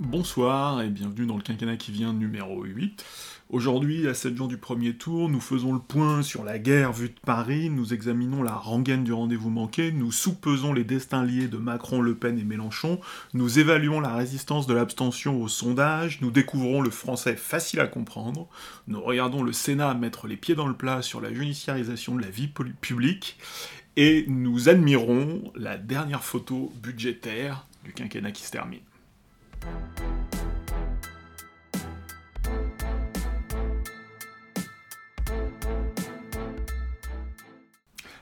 Bonsoir et bienvenue dans le quinquennat qui vient numéro 8. Aujourd'hui, à 7 jours du premier tour, nous faisons le point sur la guerre vue de Paris, nous examinons la rengaine du rendez-vous manqué, nous soupesons les destins liés de Macron, Le Pen et Mélenchon, nous évaluons la résistance de l'abstention au sondage, nous découvrons le français facile à comprendre, nous regardons le Sénat mettre les pieds dans le plat sur la judiciarisation de la vie publique, et nous admirons la dernière photo budgétaire du quinquennat qui se termine.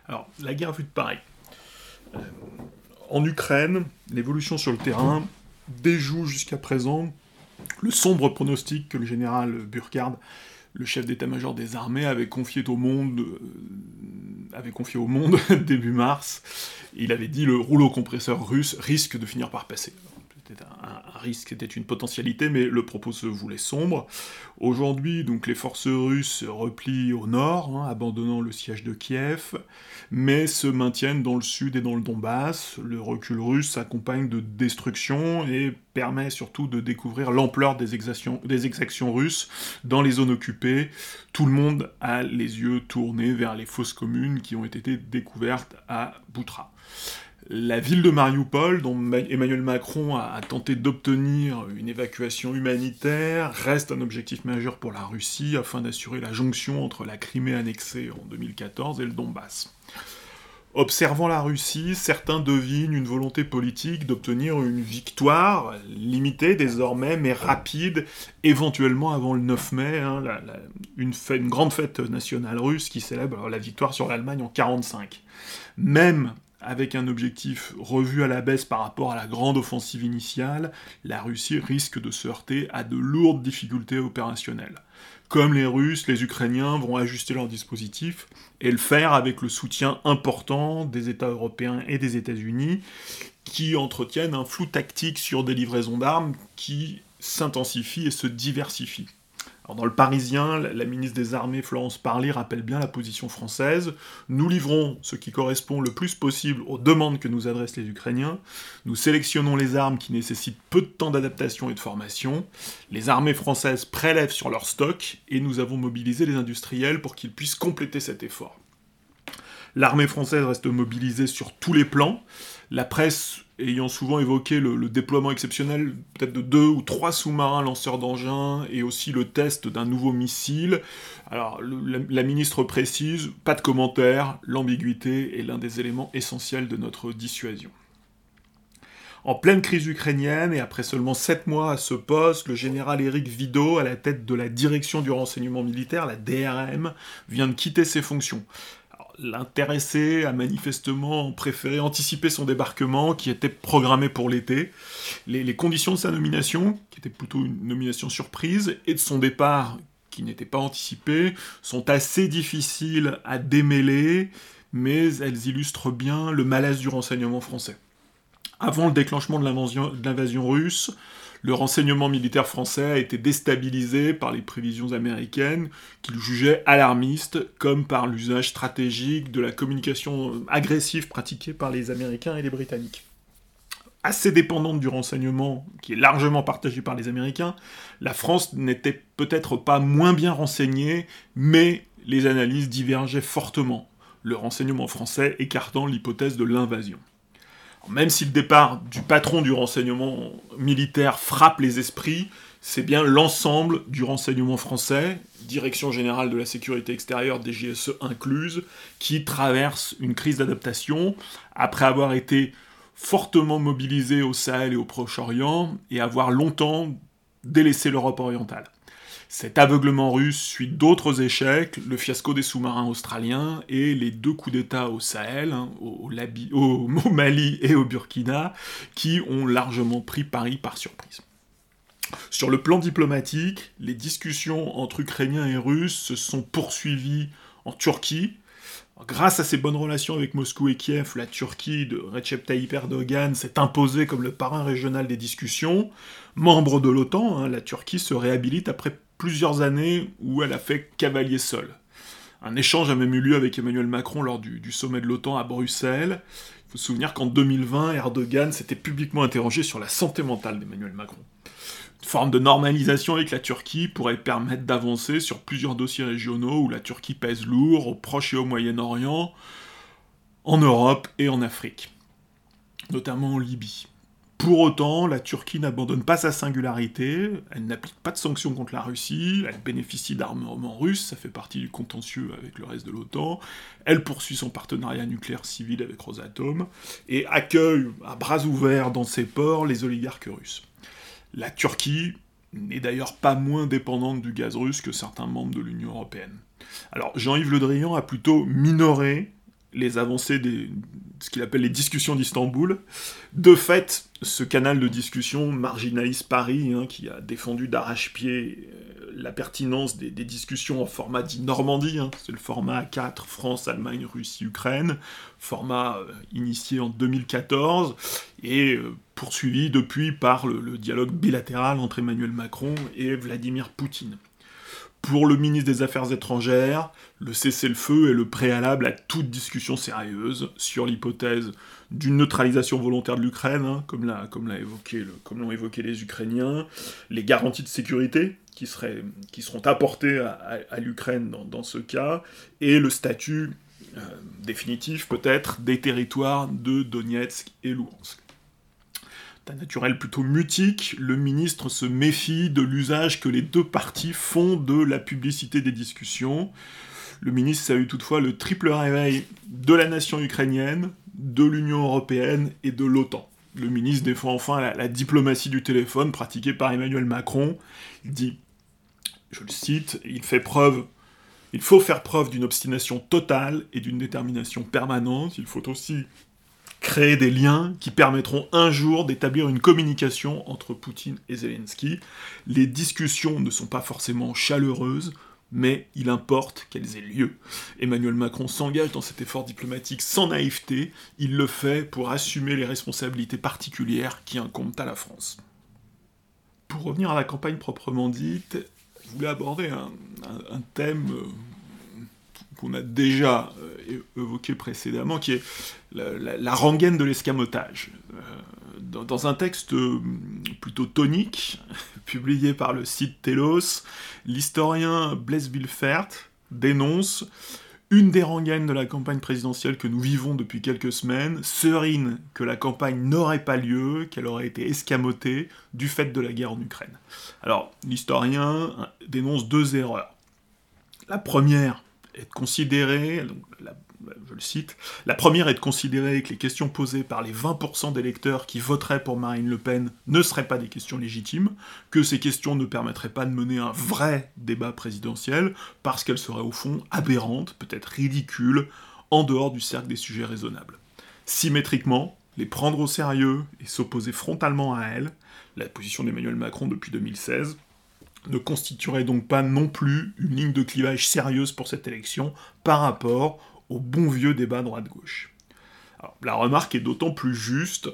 Alors, la guerre vue de Paris. En Ukraine, l'évolution sur le terrain déjoue jusqu'à présent le sombre pronostic que le général Burkhard, le chef d'état-major des armées, avait confié au monde, euh, avait confié au monde début mars. Il avait dit le rouleau compresseur russe risque de finir par passer c'était un, risque, c'était une potentialité, mais le propos se voulait sombre. Aujourd'hui, donc les forces russes replient au nord, hein, abandonnant le siège de Kiev, mais se maintiennent dans le sud et dans le Donbass. Le recul russe s'accompagne de destruction et permet surtout de découvrir l'ampleur des exactions, des exactions russes dans les zones occupées. Tout le monde a les yeux tournés vers les fosses communes qui ont été découvertes à Boutra. La ville de Mariupol, dont Emmanuel Macron a, tenté d'obtenir une évacuation humanitaire, reste un objectif majeur pour la Russie afin d'assurer la jonction entre la Crimée annexée en 2014 et le Donbass. Observant la Russie, certains devinent une volonté politique d'obtenir une victoire limitée désormais, mais rapide, éventuellement avant le 9 mai, hein, une, une, grande fête nationale russe qui célèbre la victoire sur l'Allemagne en 1945. Même avec un objectif revu à la baisse par rapport à la grande offensive initiale, la Russie risque de se heurter à de lourdes difficultés opérationnelles. Comme les Russes, les Ukrainiens vont ajuster leur dispositif et le faire avec le soutien important des États européens et des États-Unis qui entretiennent un flou tactique sur des livraisons d'armes qui s'intensifient et se dans le Parisien, la, ministre des Armées Florence Parly rappelle bien la position française. Nous livrons ce qui correspond le plus possible aux demandes que nous adressent les Ukrainiens. Nous sélectionnons les armes qui nécessitent peu de temps d'adaptation et de formation. Les armées françaises prélèvent sur leur stock et nous avons mobilisé les industriels pour qu'ils puissent compléter cet effort. L'armée française reste mobilisée sur tous les plans. La presse ayant souvent évoqué le, déploiement exceptionnel peut-être de deux ou trois sous-marins lanceurs d'engins et aussi le test d'un nouveau missile. Alors la, ministre précise, pas de commentaire, l'ambiguïté est l'un des éléments essentiels de notre dissuasion. En pleine crise ukrainienne et après seulement sept mois à ce poste, le général Éric Vidot, à la tête de la direction du renseignement militaire, la DRM, vient de quitter ses fonctions. L'intéressé a manifestement préféré anticiper son débarquement qui était programmé pour l'été. Les, conditions de sa nomination, qui était plutôt une nomination surprise, et de son départ, qui n'était pas anticipé, sont assez difficiles à démêler, mais elles illustrent bien le malaise du renseignement français. Avant le déclenchement de l'invasion russe, le renseignement militaire français a été déstabilisé par les prévisions américaines qu'il jugeait alarmistes, comme par l'usage stratégique de la communication agressive pratiquée par les Américains et les Britanniques. Assez dépendante du renseignement, qui est largement partagé par les Américains, la France n'était peut-être pas moins bien renseignée, mais les analyses divergeaient fortement, le renseignement français écartant l'hypothèse de l'invasion même si le départ du patron du renseignement militaire frappe les esprits, c'est bien l'ensemble du renseignement français, Direction générale de la sécurité extérieure, DGSE incluse, qui traverse une crise d'adaptation après avoir été fortement mobilisé au Sahel et au Proche-Orient et avoir longtemps délaissé l'Europe orientale. Cet aveuglement russe suit d'autres échecs, le fiasco des sous-marins australiens et les deux coups d'État au Sahel, hein, au, Mali et au Burkina, qui ont largement pris Paris par surprise. Sur le plan diplomatique, les discussions entre Ukrainiens et Russes se sont poursuivies en Turquie. Grâce à ses bonnes relations avec Moscou et Kiev, la Turquie de Recep Tayyip Erdogan s'est imposée comme le parrain régional des discussions. Membre de l'OTAN, hein, la Turquie se réhabilite après plusieurs années où elle a fait cavalier seul. Un échange a même eu lieu avec Emmanuel Macron lors du, sommet de l'OTAN à Bruxelles. Il faut se souvenir qu'en 2020, Erdogan s'était publiquement interrogé sur la santé mentale d'Emmanuel Macron. Une forme de normalisation avec la Turquie pourrait permettre d'avancer sur plusieurs dossiers régionaux où la Turquie pèse lourd, au Proche et au Moyen-Orient, en Europe et en Afrique, notamment en Libye. Pour autant, la Turquie n'abandonne pas sa singularité, elle n'applique pas de sanctions contre la Russie, elle bénéficie d'armements russes, ça fait partie du contentieux avec le reste de l'OTAN, elle poursuit son partenariat nucléaire civil avec Rosatom, et accueille à bras ouverts dans ses ports les oligarques russes. La Turquie n'est d'ailleurs pas moins dépendante du gaz russe que certains membres de l'Union européenne. Alors Jean-Yves Le Drian a plutôt minoré les avancées de ce qu'il appelle les discussions d'Istanbul. De fait, ce canal de discussion marginalise Paris, hein, qui a défendu d'arrache-pied euh, la pertinence des, discussions en format dit Normandie, hein. c'est le format 4 France, Allemagne, Russie, Ukraine, format euh, initié en 2014 et euh, poursuivi depuis par le dialogue bilatéral entre Emmanuel Macron et Vladimir Poutine. Pour le ministre des Affaires étrangères, le cessez-le-feu est le préalable à toute discussion sérieuse sur l'hypothèse d'une neutralisation volontaire de l'Ukraine, hein, comme l'ont évoqué, les Ukrainiens, les garanties de sécurité qui, seront apportées à, l'Ukraine dans, ce cas, et le statut euh, définitif peut-être des territoires de Donetsk et Luhansk d'un naturel plutôt mutique, le ministre se méfie de l'usage que les deux parties font de la publicité des discussions. Le ministre eu toutefois le triple réveil de la nation ukrainienne, de l'Union européenne et de l'OTAN. Le ministre défend enfin la, diplomatie du téléphone pratiquée par Emmanuel Macron. Il dit, je le cite, il fait preuve il faut faire preuve d'une obstination totale et d'une détermination permanente. Il faut aussi créer des liens qui permettront un jour d'établir une communication entre Poutine et Zelensky. Les discussions ne sont pas forcément chaleureuses, mais il importe qu'elles aient lieu. Emmanuel Macron s'engage dans cet effort diplomatique sans naïveté, il le fait pour assumer les responsabilités particulières qui incombent à la France. Pour revenir à la campagne proprement dite, je voulais aborder un, thème euh, qu'on a déjà euh, évoqué précédemment, qui est la, rengaine de l'escamotage. Euh, dans, un texte euh, plutôt tonique, publié par le site Telos, l'historien Blaise Villefert dénonce une des rengaines de la campagne présidentielle que nous vivons depuis quelques semaines, serine que la campagne n'aurait pas lieu, qu'elle aurait été escamotée du fait de la guerre en Ukraine. Alors, l'historien dénonce deux erreurs. La première, est de considérer, je le cite, la première est de considérer que les questions posées par les 20% des électeurs qui voteraient pour Marine Le Pen ne seraient pas des questions légitimes, que ces questions ne permettraient pas de mener un vrai débat présidentiel, parce qu'elles seraient au fond aberrantes, peut-être ridicules, en dehors du cercle des sujets raisonnables. Symétriquement, les prendre au sérieux et s'opposer frontalement à elles, la position d'Emmanuel Macron depuis 2016, ne constituerait donc pas non plus une ligne de clivage sérieuse pour cette élection par rapport au bon vieux débat droite-gauche. La remarque est d'autant plus juste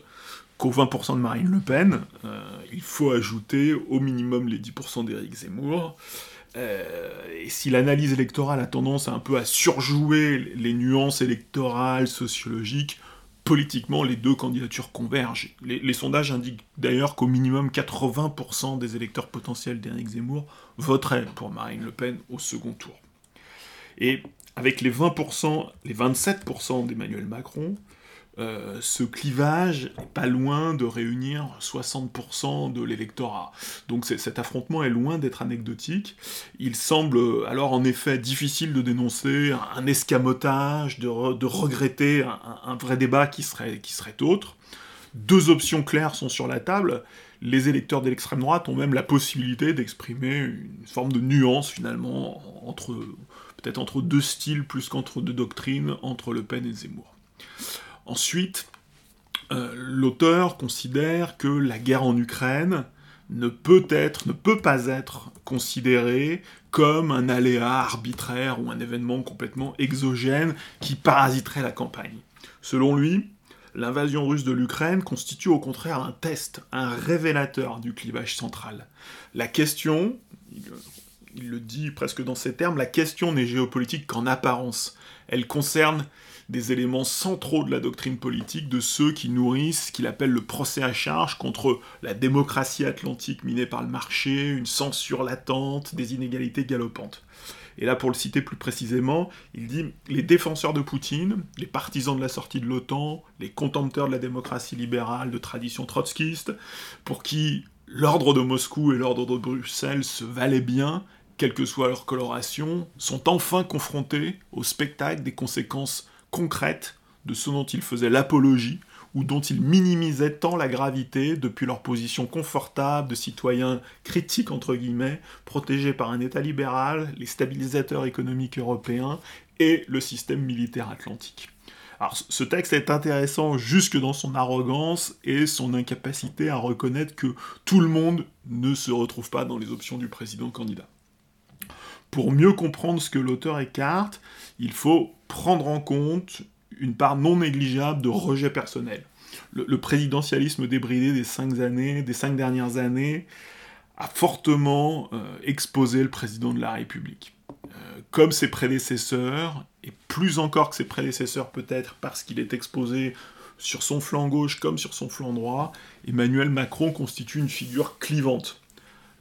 qu'aux 20% de Marine Le Pen, euh, il faut ajouter au minimum les 10% d'Éric Zemmour. Euh, et si l'analyse électorale a tendance un peu à surjouer les nuances électorales, sociologiques, politiquement, les deux candidatures convergent. Les, sondages indiquent d'ailleurs qu'au minimum 80% des électeurs potentiels d'Éric Zemmour voteraient pour Marine Le Pen au second tour. Et avec les 20%, les 27% d'Emmanuel Macron, euh, ce clivage n'est pas loin de réunir 60% de l'électorat. Donc cet affrontement est loin d'être anecdotique. Il semble alors en effet difficile de dénoncer un, escamotage, de, regretter un, vrai débat qui serait, autre. Deux options claires sont sur la table. Les électeurs de l'extrême droite ont même la possibilité d'exprimer une forme de nuance finalement peut-être entre deux styles plus qu'entre deux doctrines, entre Le Pen et Zemmour. Ensuite, euh, l'auteur considère que la guerre en Ukraine ne peut être, ne peut pas être considérée comme un aléa arbitraire ou un événement complètement exogène qui parasiterait la campagne. Selon lui, l'invasion russe de l'Ukraine constitue au contraire un test, un révélateur du clivage central. La question, il le dit presque dans ces termes, la question n'est géopolitique qu'en apparence. Elle concerne des éléments centraux de la doctrine politique de ceux qui nourrissent ce qu'il appelle le procès à charge contre la démocratie atlantique minée par le marché, une censure latente, des inégalités galopantes. Et là, pour le citer plus précisément, il dit les défenseurs de Poutine, les partisans de la sortie de l'OTAN, les contempteurs de la démocratie libérale de tradition trotskiste, pour qui l'ordre de Moscou et l'ordre de Bruxelles se valaient bien, quelle que soit leur coloration, sont enfin confrontés au spectacle des conséquences concrètes de ce dont ils faisaient l'apologie, ou dont ils minimisaient tant la gravité depuis leur position confortable de citoyens critiques entre guillemets, protégés par un État libéral, les stabilisateurs économiques européens et le système militaire atlantique. Alors ce texte est intéressant jusque dans son arrogance et son incapacité à reconnaître que tout le monde ne se retrouve pas dans les options du président candidat. Pour mieux comprendre ce que l'auteur écarte, il faut prendre en compte une part non négligeable de rejet personnel. Le, présidentialisme débridé des cinq, années, des cinq dernières années a fortement euh, exposé le président de la République. Euh, comme ses prédécesseurs, et plus encore que ses prédécesseurs peut-être parce qu'il est exposé sur son flanc gauche comme sur son flanc droit, Emmanuel Macron constitue une figure clivante.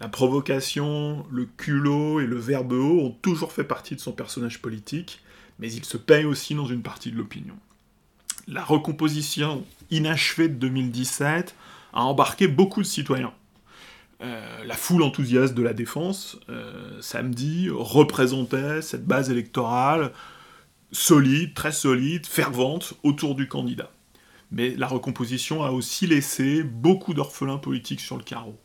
La provocation, le culot et le verbe haut ont toujours fait partie de son personnage politique, mais il se paye aussi dans une partie de l'opinion. La recomposition inachevée de 2017 a embarqué beaucoup de citoyens. Euh, la foule enthousiaste de la défense, euh, samedi, représentait cette base électorale solide, très solide, fervente, autour du candidat. Mais la recomposition a aussi laissé beaucoup d'orphelins politiques sur le carreau.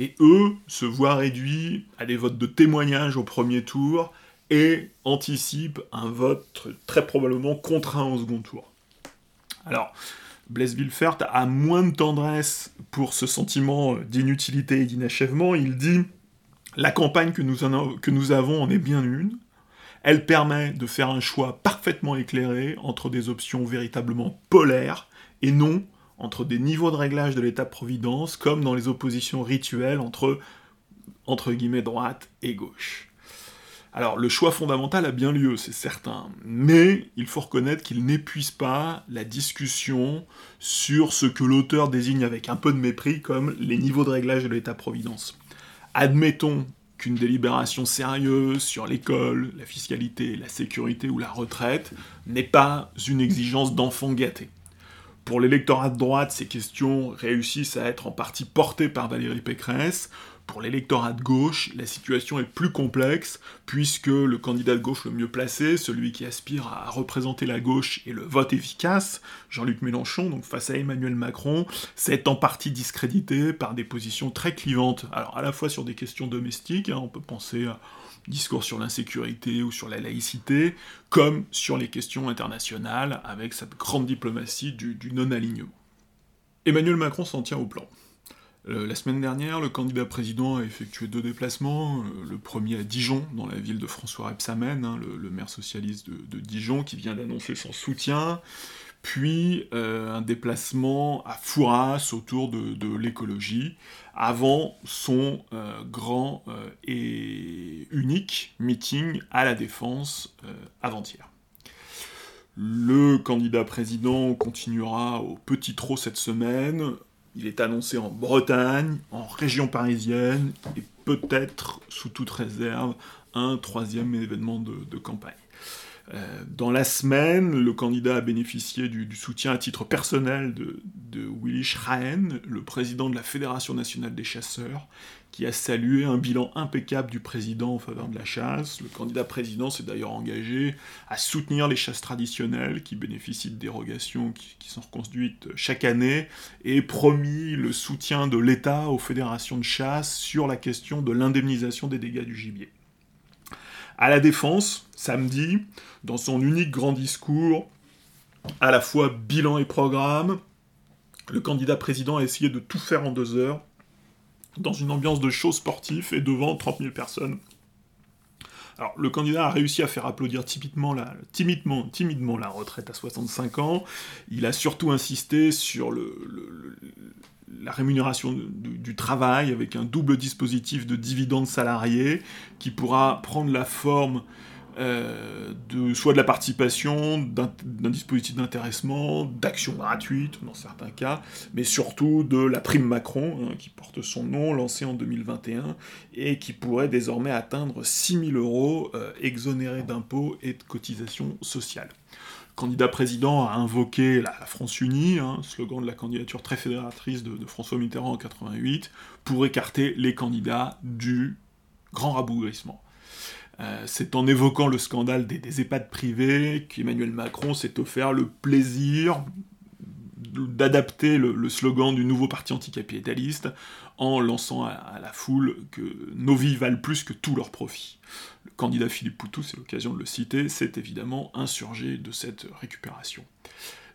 Et eux se voient réduits à des votes de témoignage au premier tour et anticipe un vote très probablement contraint au second tour. Alors, Blaise Villefert a moins de tendresse pour ce sentiment d'inutilité et d'inachèvement. Il dit La campagne que nous avons en est bien une. Elle permet de faire un choix parfaitement éclairé entre des options véritablement polaires et non entre des niveaux de réglage de l'État-providence comme dans les oppositions rituelles entre, entre guillemets, droite et gauche. Alors le choix fondamental a bien lieu, c'est certain, mais il faut reconnaître qu'il n'épuise pas la discussion sur ce que l'auteur désigne avec un peu de mépris comme les niveaux de réglage de l'État-providence. Admettons qu'une délibération sérieuse sur l'école, la fiscalité, la sécurité ou la retraite n'est pas une exigence d'enfant gâté. Pour l'électorat de droite, ces questions réussissent à être en partie portées par Valérie Pécresse, pour l'électorat de gauche, la situation est plus complexe, puisque le candidat de gauche le mieux placé, celui qui aspire à représenter la gauche et le vote efficace, Jean-Luc Mélenchon, donc face à Emmanuel Macron, s'est en partie discrédité par des positions très clivantes. Alors à la fois sur des questions domestiques, hein, on peut penser à discours sur l'insécurité ou sur la laïcité, comme sur les questions internationales, avec sa grande diplomatie du non-alignement. Emmanuel Macron s'en tient au plan. Euh, la semaine dernière, le candidat président a effectué deux déplacements. Euh, le premier à Dijon, dans la ville de François Rebsamen, hein, le, maire socialiste de, Dijon, qui vient d'annoncer son soutien. Puis euh, un déplacement à Fouras autour de, l'écologie, avant son grand et unique meeting à la Défense avant-hier. Le candidat président continuera au petit trot cette semaine, il est annoncé en Bretagne, en région parisienne, et peut-être, sous toute réserve, un troisième événement de, campagne. Euh, dans la semaine, le candidat a bénéficié du, soutien à titre personnel de, de Willy Schrein, le président de la Fédération nationale des chasseurs, qui a salué un bilan impeccable du président en faveur de la chasse. Le candidat président s'est d'ailleurs engagé à soutenir les chasses traditionnelles qui bénéficient de dérogations qui, sont reconduites chaque année et promis le soutien de l'État aux fédérations de chasse sur la question de l'indemnisation des dégâts du gibier. À la Défense, samedi, dans son unique grand discours, à la fois bilan et programme, le candidat président a essayé de tout faire en deux heures dans une ambiance de show sportif et devant 30 000 personnes. Alors, le candidat a réussi à faire applaudir timidement, la retraite à 65 ans. Il a surtout insisté sur la rémunération du, travail avec un double dispositif de dividendes salariés qui pourra prendre la forme euh, de, soit de la participation, d'un dispositif d'intéressement, d'actions gratuites dans certains cas, mais surtout de la prime Macron, hein, qui porte son nom, lancée en 2021, et qui pourrait désormais atteindre 6 000 euros euh, exonérés d'impôts et de cotisations sociales. Le candidat président a invoqué la, France unie, hein, slogan de la candidature très fédératrice de, de François Mitterrand en 88, pour écarter les candidats du grand rabougrissement. Euh, c'est en évoquant le scandale des, EHPAD privés qu'Emmanuel Macron s'est offert le plaisir d'adapter le, slogan du nouveau parti anticapitaliste en lançant à, la foule que nos vies valent plus que tous leurs profits. Le candidat Philippe Poutou, c'est l'occasion de le citer, s'est évidemment insurgé de cette récupération.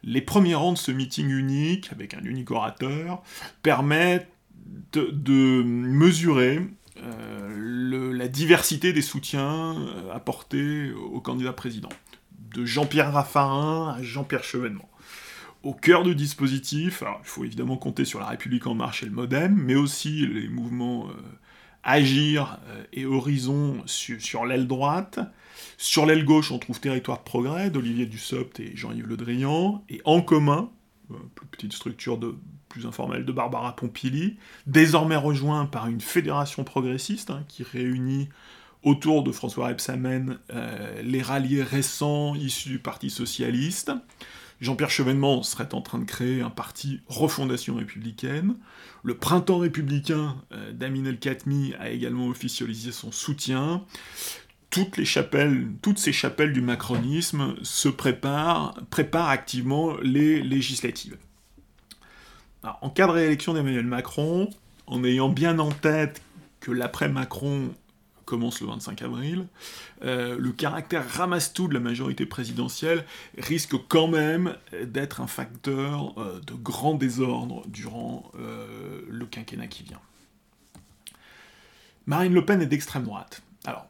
Les premiers rangs de ce meeting unique, avec un unique orateur, permettent de mesurer euh, la diversité des soutiens euh, apportés au candidat président. De Jean-Pierre Raffarin à Jean-Pierre Chevènement. Au cœur du dispositif, il faut évidemment compter sur la République en marche et le Modem, mais aussi les mouvements euh, Agir et Horizon sur, l'aile droite. Sur l'aile gauche, on trouve Territoire de Progrès d'Olivier Dussopt et Jean-Yves Le Drian. Et en commun, plus petite structure de plus informelle de Barbara Pompili, désormais rejoint par une fédération progressiste hein, qui réunit autour de François Rebsamen euh, les ralliés récents issus du Parti socialiste. Jean-Pierre Chevènement serait en train de créer un parti Refondation républicaine. Le Printemps républicain euh, d'Amin El-Khatmi a également officialisé son soutien. Toutes les chapelles, toutes ces chapelles du macronisme se préparent, préparent activement les législatives en cas de réélection d'Emmanuel Macron, en ayant bien en tête que l'après-Macron commence le 25 avril, euh, le caractère ramasse-tout de la majorité présidentielle risque quand même d'être un facteur euh, de grand désordre durant euh, le quinquennat qui vient. Marine Le Pen est d'extrême droite. Alors,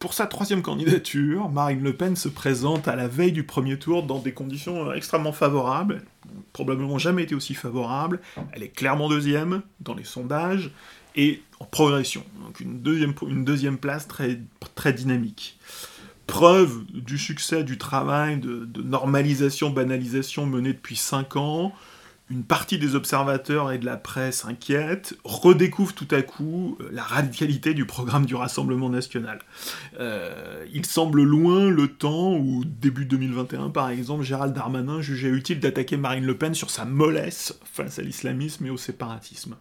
pour sa troisième candidature, Marine Le Pen se présente à la veille du premier tour dans des conditions euh, extrêmement favorables, probablement jamais été aussi favorables. Elle est clairement deuxième dans les sondages et en progression, donc une deuxième, place très, dynamique. Preuve du succès du travail de, de normalisation, banalisation mené depuis cinq ans, une partie des observateurs et de la presse inquiète, redécouvre tout à coup euh, la radicalité du programme du Rassemblement national. Euh, il semble loin le temps où, début 2021 par exemple, Gérald Darmanin jugeait utile d'attaquer Marine Le Pen sur sa mollesse face à l'islamisme et au séparatisme.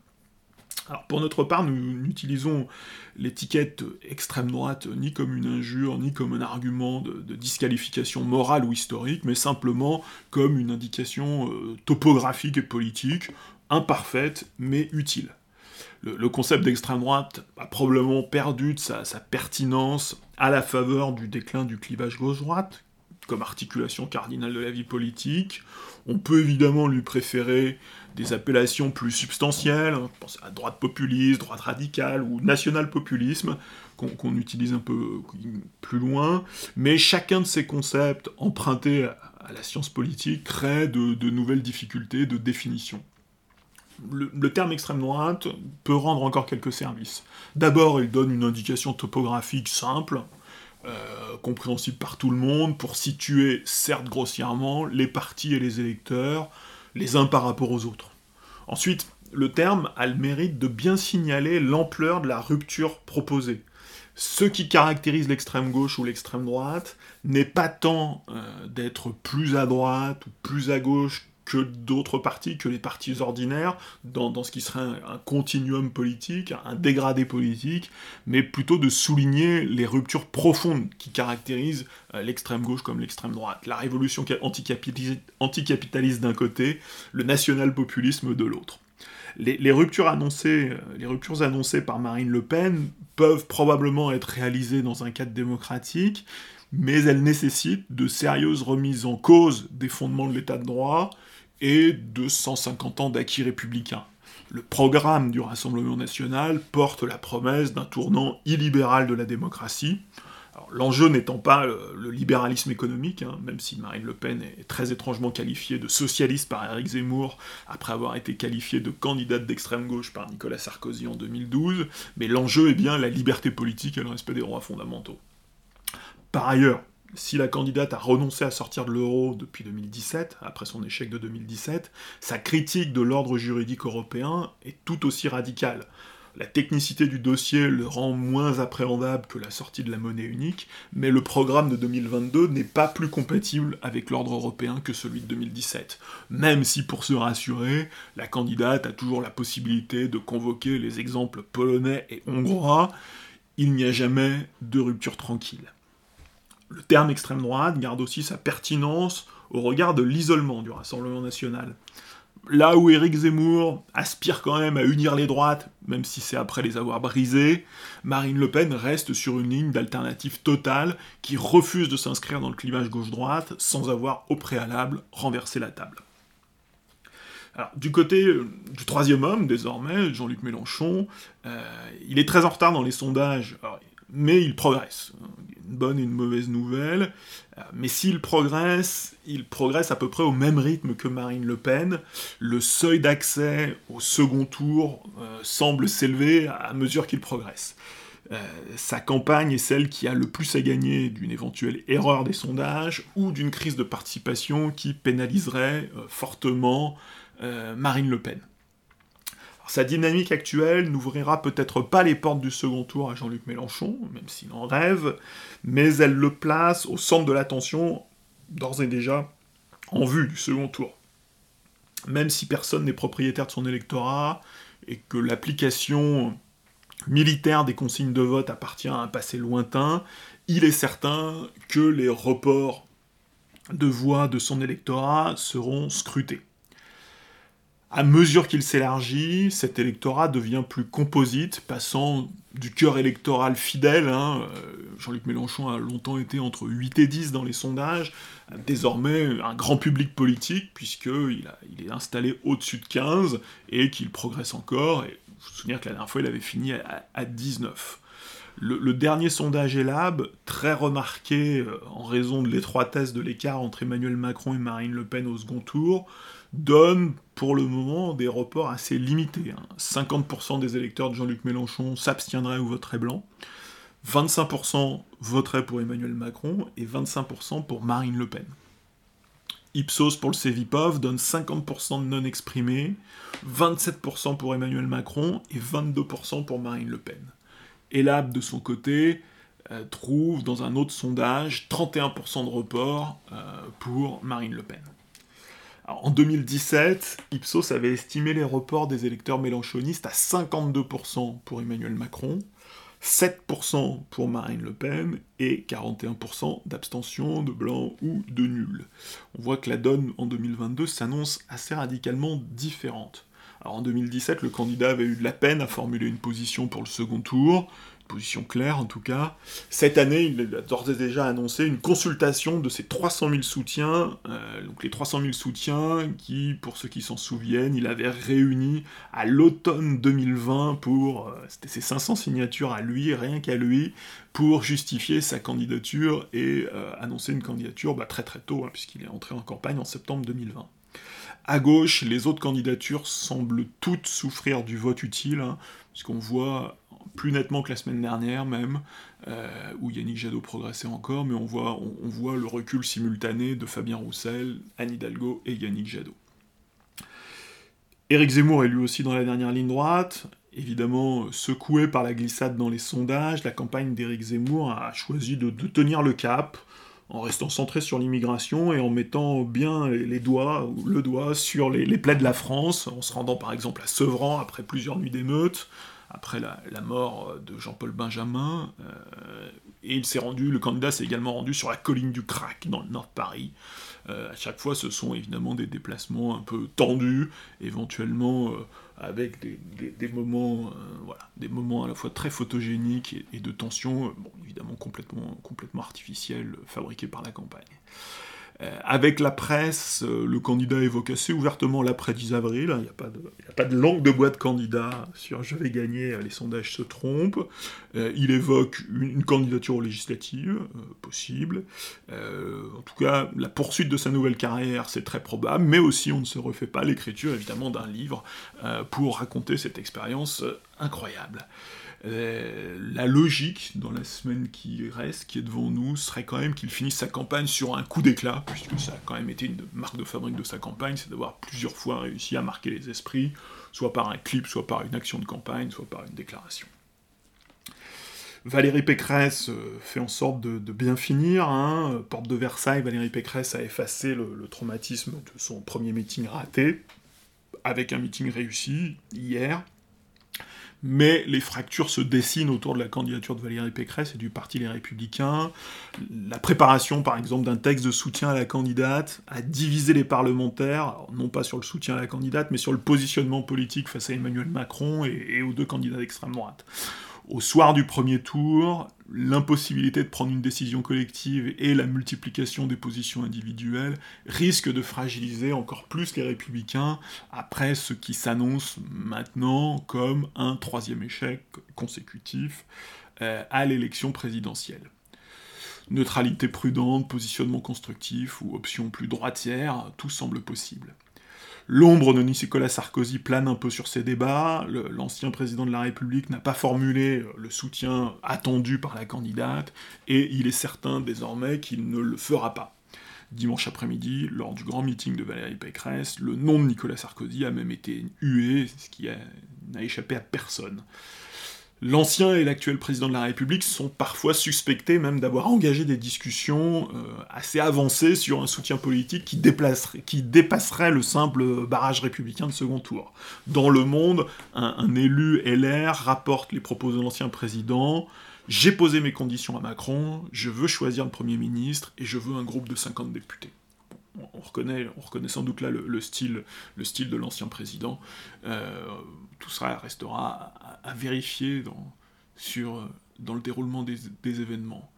Alors pour notre part, nous n'utilisons l'étiquette extrême droite ni comme une injure, ni comme un argument de, disqualification morale ou historique, mais simplement comme une indication euh, topographique et politique, imparfaite mais utile. Le, concept d'extrême droite a probablement perdu de sa pertinence à la faveur du déclin du clivage gauche-droite, comme articulation cardinale de la vie politique. On peut évidemment lui préférer des appellations plus substantielles, hein, pense à droite populiste, droite radicale ou national-populisme, qu'on utilise un peu plus loin, mais chacun de ces concepts empruntés à, la science politique crée de, nouvelles difficultés de définition. Le, terme extrême droite peut rendre encore quelques services. D'abord, il donne une indication topographique simple, euh, compréhensible par tout le monde, pour situer, certes grossièrement, les partis et les électeurs, les uns par rapport aux autres. Ensuite, le terme a le mérite de bien signaler l'ampleur de la rupture proposée. Ce qui caractérise l'extrême gauche ou l'extrême droite n'est pas tant euh, d'être plus à droite ou plus à gauche que d'autres partis, que les partis ordinaires, dans, ce qui serait un, continuum politique, un dégradé politique, mais plutôt de souligner les ruptures profondes qui caractérisent euh, l'extrême gauche comme l'extrême droite. La révolution anticapitaliste d'un côté, le national-populisme de l'autre. Les, ruptures annoncées, euh, les ruptures annoncées par Marine Le Pen peuvent probablement être réalisées dans un cadre démocratique, mais elles nécessitent de sérieuses remises en cause des fondements de l'état de droit, et de 150 ans d'acquis républicains. Le programme du Rassemblement national porte la promesse d'un tournant illibéral de la démocratie. L'enjeu n'étant pas le, libéralisme économique, hein, même si Marine Le Pen est très étrangement qualifiée de socialiste par Éric Zemmour, après avoir été qualifiée de candidate d'extrême gauche par Nicolas Sarkozy en 2012, mais l'enjeu est bien la liberté politique et le respect des droits fondamentaux. Par ailleurs, si la candidate a renoncé à sortir de l'euro depuis 2017, après son échec de 2017, sa critique de l'ordre juridique européen est tout aussi radicale. La technicité du dossier le rend moins appréhendable que la sortie de la monnaie unique, mais le programme de 2022 n'est pas plus compatible avec l'ordre européen que celui de 2017. Même si, pour se rassurer, la candidate a toujours la possibilité de convoquer les exemples polonais et hongrois, il n'y a jamais de rupture tranquille. Le terme extrême droite garde aussi sa pertinence au regard de l'isolement du Rassemblement national. Là où Éric Zemmour aspire quand même à unir les droites, même si c'est après les avoir brisées, Marine Le Pen reste sur une ligne d'alternative totale qui refuse de s'inscrire dans le clivage gauche-droite sans avoir au préalable renversé la table. Du côté euh, du troisième homme, désormais, Jean-Luc Mélenchon, euh, il est très en retard dans les sondages mais il progresse. Bonne et une mauvaise nouvelle. Mais s'il progresse, il progresse à peu près au même rythme que Marine Le Pen. Le seuil d'accès au second tour euh, semble s'élever à mesure qu'il progresse. Euh, sa campagne est celle qui a le plus à gagner d'une éventuelle erreur des sondages ou d'une crise de participation qui pénaliserait euh, fortement Marine Le Pen. Sa dynamique actuelle n'ouvrira peut-être pas les portes du second tour à Jean-Luc Mélenchon, même s'il en rêve, mais elle le place au centre de l'attention, d'ores et déjà, en vue du second tour. Même si personne n'est propriétaire de son électorat, et que l'application militaire des consignes de vote appartient à un passé lointain, il est certain que les reports de voix de son électorat seront scrutés à mesure qu'il s'élargit, cet électorat devient plus composite, passant du cœur électoral fidèle, hein, euh, Jean-Luc Mélenchon a longtemps été entre 8 et 10 dans les sondages, désormais un grand public politique, puisqu'il il est installé au-dessus de 15, et qu'il progresse encore, et je vous souviens que la dernière fois il avait fini à, 19. Le, le, dernier sondage ELAB, très remarqué euh, en raison de l'étroitesse de l'écart entre Emmanuel Macron et Marine Le Pen au second tour, donne pour le moment des reports assez limités. 50% hein. des électeurs de Jean-Luc Mélenchon s'abstiendraient ou voteraient blanc, 25% voteraient pour Emmanuel Macron et 25% pour Marine Le Pen. Ipsos pour le Cevipov donne 50% de non exprimés, 27% pour Emmanuel Macron et 22% pour Marine Le Pen. Elab, de son côté, euh, trouve dans un autre sondage 31% de report euh, pour Marine Le Pen en 2017, Ipsos avait estimé les reports des électeurs mélanchonistes à 52% pour Emmanuel Macron, 7% pour Marine Le Pen et 41% d'abstention, de blanc ou de nul. On voit que la donne en 2022 s'annonce assez radicalement différente. En 2017, le candidat avait eu de la peine à formuler une position pour le second tour, position claire en tout cas. Cette année, il a d'ores et déjà annoncé une consultation de ses 300 000 soutiens, euh, donc les 300 000 soutiens qui, pour ceux qui s'en souviennent, il avait réuni à l'automne 2020 pour, euh, c'était ses 500 signatures à lui, rien qu'à lui, pour justifier sa candidature et euh, annoncer une candidature bah, très très tôt, hein, puisqu'il est entré en campagne en septembre 2020. À gauche, les autres candidatures semblent toutes souffrir du vote utile, hein, puisqu'on voit plus nettement que la semaine dernière même, euh, où Yannick Jadot progressait encore, mais on voit, on, le recul simultané de Fabien Roussel, Anne Hidalgo et Yannick Jadot. Éric Zemmour est lui aussi dans la dernière ligne droite, évidemment secoué par la glissade dans les sondages, la campagne d'Éric Zemmour a choisi de, tenir le cap, en restant centré sur l'immigration et en mettant bien les, doigts, le doigt sur les plaies de la France, en se rendant par exemple à Sevran après plusieurs nuits d'émeutes, après la, mort de Jean-Paul Benjamin, euh, et il s'est rendu, le candidat s'est également rendu sur la colline du Crac, dans le nord de Paris. Euh, à chaque fois, ce sont évidemment des déplacements un peu tendus, éventuellement euh, avec des, moments, voilà, des moments à la fois très photogéniques et, de tension, bon, évidemment complètement, complètement artificiels, fabriqués par la campagne. Euh, avec la presse, euh, le candidat évoque assez ouvertement l'après 10 avril. Il n'y a, pas de langue de bois de candidat sur je vais gagner, les sondages se trompent. il évoque une, candidature aux législatives, possible. en tout cas, la poursuite de sa nouvelle carrière, c'est très probable, mais aussi on ne se refait pas l'écriture évidemment d'un livre pour raconter cette expérience incroyable. Euh, la logique dans la semaine qui reste, qui est devant nous, serait quand même qu'il finisse sa campagne sur un coup d'éclat, puisque ça a quand même été une marque de fabrique de sa campagne, c'est d'avoir plusieurs fois réussi à marquer les esprits, soit par un clip, soit par une action de campagne, soit par une déclaration. Valérie Pécresse euh, fait en sorte de, bien finir. Hein. Porte de Versailles, Valérie Pécresse a effacé le, traumatisme de son premier meeting raté, avec un meeting réussi hier mais les fractures se dessinent autour de la candidature de Valérie Pécresse et du Parti Les Républicains. La préparation, par exemple, d'un texte de soutien à la candidate a divisé les parlementaires, non pas sur le soutien à la candidate, mais sur le positionnement politique face à Emmanuel Macron et, et aux deux candidats d'extrême droite au soir du premier tour, l'impossibilité de prendre une décision collective et la multiplication des positions individuelles risquent de fragiliser encore plus les républicains après ce qui s'annonce maintenant comme un troisième échec consécutif euh, à l'élection présidentielle. Neutralité prudente, positionnement constructif ou option plus droitière, tout semble possible. L'ombre de Nicolas Sarkozy plane un peu sur ces débats. L'ancien président de la République n'a pas formulé le soutien attendu par la candidate, et il est certain désormais qu'il ne le fera pas. Dimanche après-midi, lors du grand meeting de Valérie Pécresse, le nom de Nicolas Sarkozy a même été hué, ce qui n'a échappé à personne. L'ancien et l'actuel président de la République sont parfois suspectés même d'avoir engagé des discussions euh, assez avancées sur un soutien politique qui, dépasserait le simple barrage républicain de second tour. Dans le monde, un, élu LR rapporte les propos de l'ancien président, j'ai posé mes conditions à Macron, je veux choisir le Premier ministre et je veux un groupe de 50 députés on reconnaît, on reconnaît sans doute là le, style, le style de l'ancien président. Euh, tout ça restera à, vérifier dans le déroulement des, événements.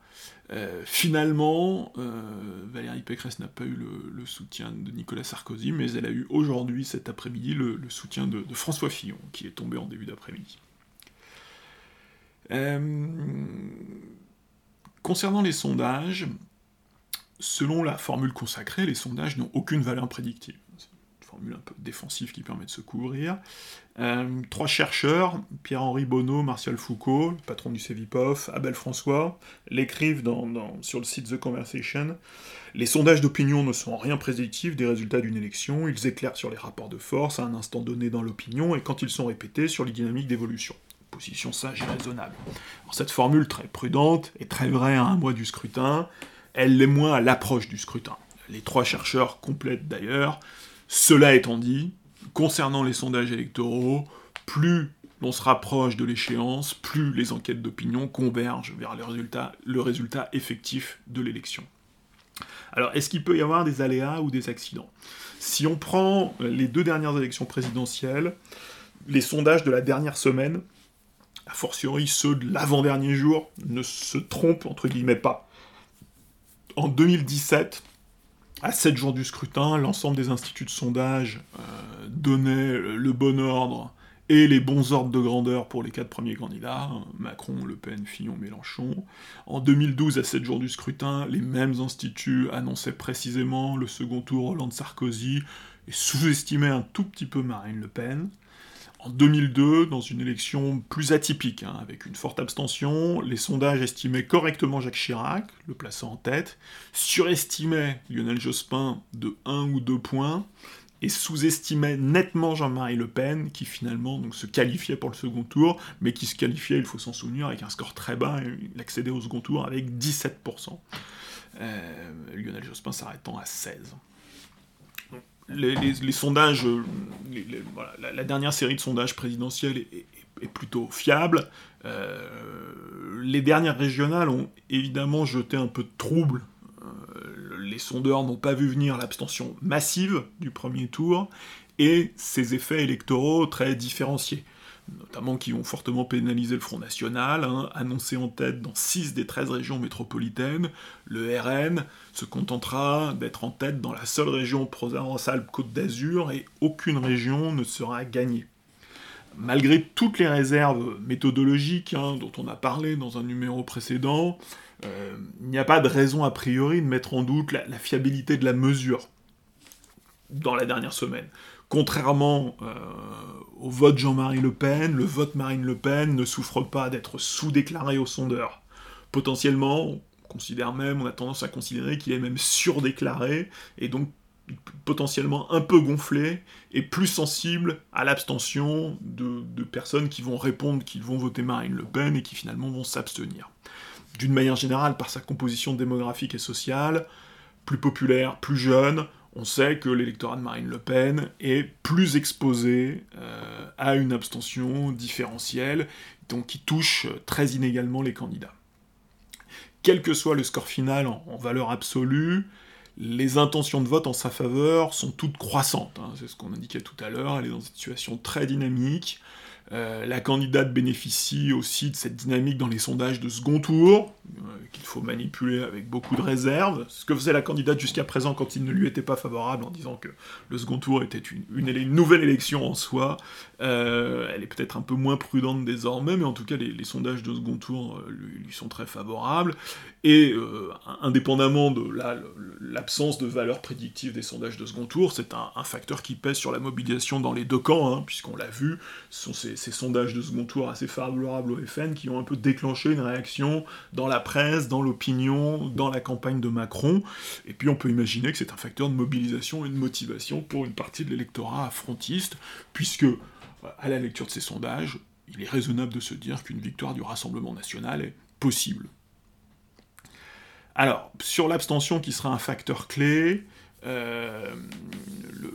Euh, finalement, euh, Valérie Pécresse n'a pas eu le, soutien de Nicolas Sarkozy, mais elle a eu aujourd'hui, cet après-midi, le, soutien de, François Fillon, qui est tombé en début d'après-midi. concernant les sondages, selon la formule consacrée, les sondages n'ont aucune valeur prédictive. C'est une formule un peu défensive qui permet de se couvrir. Euh, trois chercheurs, Pierre-Henri Bonneau, Martial Foucault, patron du CEVIPOF, Abel François, l'écrivent sur le site The Conversation. Les sondages d'opinion ne sont en rien prédictifs des résultats d'une élection, ils éclairent sur les rapports de force à un instant donné dans l'opinion et quand ils sont répétés sur les dynamiques d'évolution. Position sage et raisonnable. cette formule très prudente est très vraie à un mois du scrutin, elle l'est moins à l'approche du scrutin. Les trois chercheurs complètent d'ailleurs. Cela étant dit, concernant les sondages électoraux, plus on se rapproche de l'échéance, plus les enquêtes d'opinion convergent vers le résultat, le résultat effectif de l'élection. Alors, est-ce qu'il peut y avoir des aléas ou des accidents? Si on prend les deux dernières élections présidentielles, les sondages de la dernière semaine, a fortiori ceux de l'avant-dernier jour, ne se trompent entre guillemets pas en 2017, à 7 jours du scrutin, l'ensemble des instituts de sondage euh, donnaient le bon ordre et les bons ordres de grandeur pour les quatre premiers candidats, Macron, Le Pen, Fillon, Mélenchon. En 2012, à 7 jours du scrutin, les mêmes instituts annonçaient précisément le second tour Hollande-Sarkozy et sous-estimaient un tout petit peu Marine Le Pen en 2002, dans une élection plus atypique, hein, avec une forte abstention, les sondages estimaient correctement Jacques Chirac, le plaçant en tête, surestimaient Lionel Jospin de 1 ou 2 points, et sous-estimaient nettement Jean-Marie Le Pen, qui finalement se qualifiait pour le second tour, mais qui se qualifiait, il faut s'en souvenir, avec un score très bas, il accédait au second tour avec 17%. Euh, Lionel Jospin s'arrêtant à 16% les, sondages, euh, la, dernière série de sondages présidentiels est, plutôt fiable. Euh, les dernières régionales ont évidemment jeté un peu de trouble. Euh, les sondeurs n'ont pas vu venir l'abstention massive du premier tour et ses effets électoraux très différenciés. Notamment qui ont fortement pénalisé le Front National, hein, annoncé en tête dans 6 des 13 régions métropolitaines. Le RN se contentera d'être en tête dans la seule région Provence-Alpes-Côte d'Azur et aucune région ne sera gagnée. Malgré toutes les réserves méthodologiques hein, dont on a parlé dans un numéro précédent, euh, il n'y a pas de raison a priori de mettre en doute la, fiabilité de la mesure dans la dernière semaine. Contrairement euh, au vote Jean-Marie Le Pen, le vote Marine Le Pen ne souffre pas d'être sous-déclaré au sondeur. Potentiellement, on considère même, on a tendance à considérer qu'il est même surdéclaré, et donc potentiellement un peu gonflé et plus sensible à l'abstention de, personnes qui vont répondre qu'ils vont voter Marine Le Pen et qui finalement vont s'abstenir. D'une manière générale, par sa composition démographique et sociale, plus populaire, plus jeune, on sait que l'électorat de Marine Le Pen est plus exposé euh, à une abstention différentielle, donc qui touche très inégalement les candidats. Quel que soit le score final en, valeur absolue, les intentions de vote en sa faveur sont toutes croissantes. Hein. c'est ce qu'on indiquait tout à l'heure, elle est dans une situation très dynamique. Euh, la candidate bénéficie aussi de cette dynamique dans les sondages de second tour, qu'il faut manipuler avec beaucoup de réserve. Ce que faisait la candidate jusqu'à présent quand il ne lui était pas favorable, en disant que le second tour était une, nouvelle élection en soi. Euh, elle est peut-être un peu moins prudente désormais, mais en tout cas, les, sondages de second tour lui, sont très favorables. Et indépendamment de l'absence de valeur prédictive des sondages de second tour, c'est un, facteur qui pèse sur la mobilisation dans les deux camps, hein, puisqu'on l'a vu, ce sont ces, ces sondages de second tour assez favorables au FN qui ont un peu déclenché une réaction dans la presse, dans l'opinion, dans la campagne de Macron. Et puis on peut imaginer que c'est un facteur de mobilisation et de motivation pour une partie de l'électorat frontiste, puisque à la lecture de ces sondages, il est raisonnable de se dire qu'une victoire du Rassemblement national est possible. Alors, sur l'abstention qui sera un facteur clé, euh,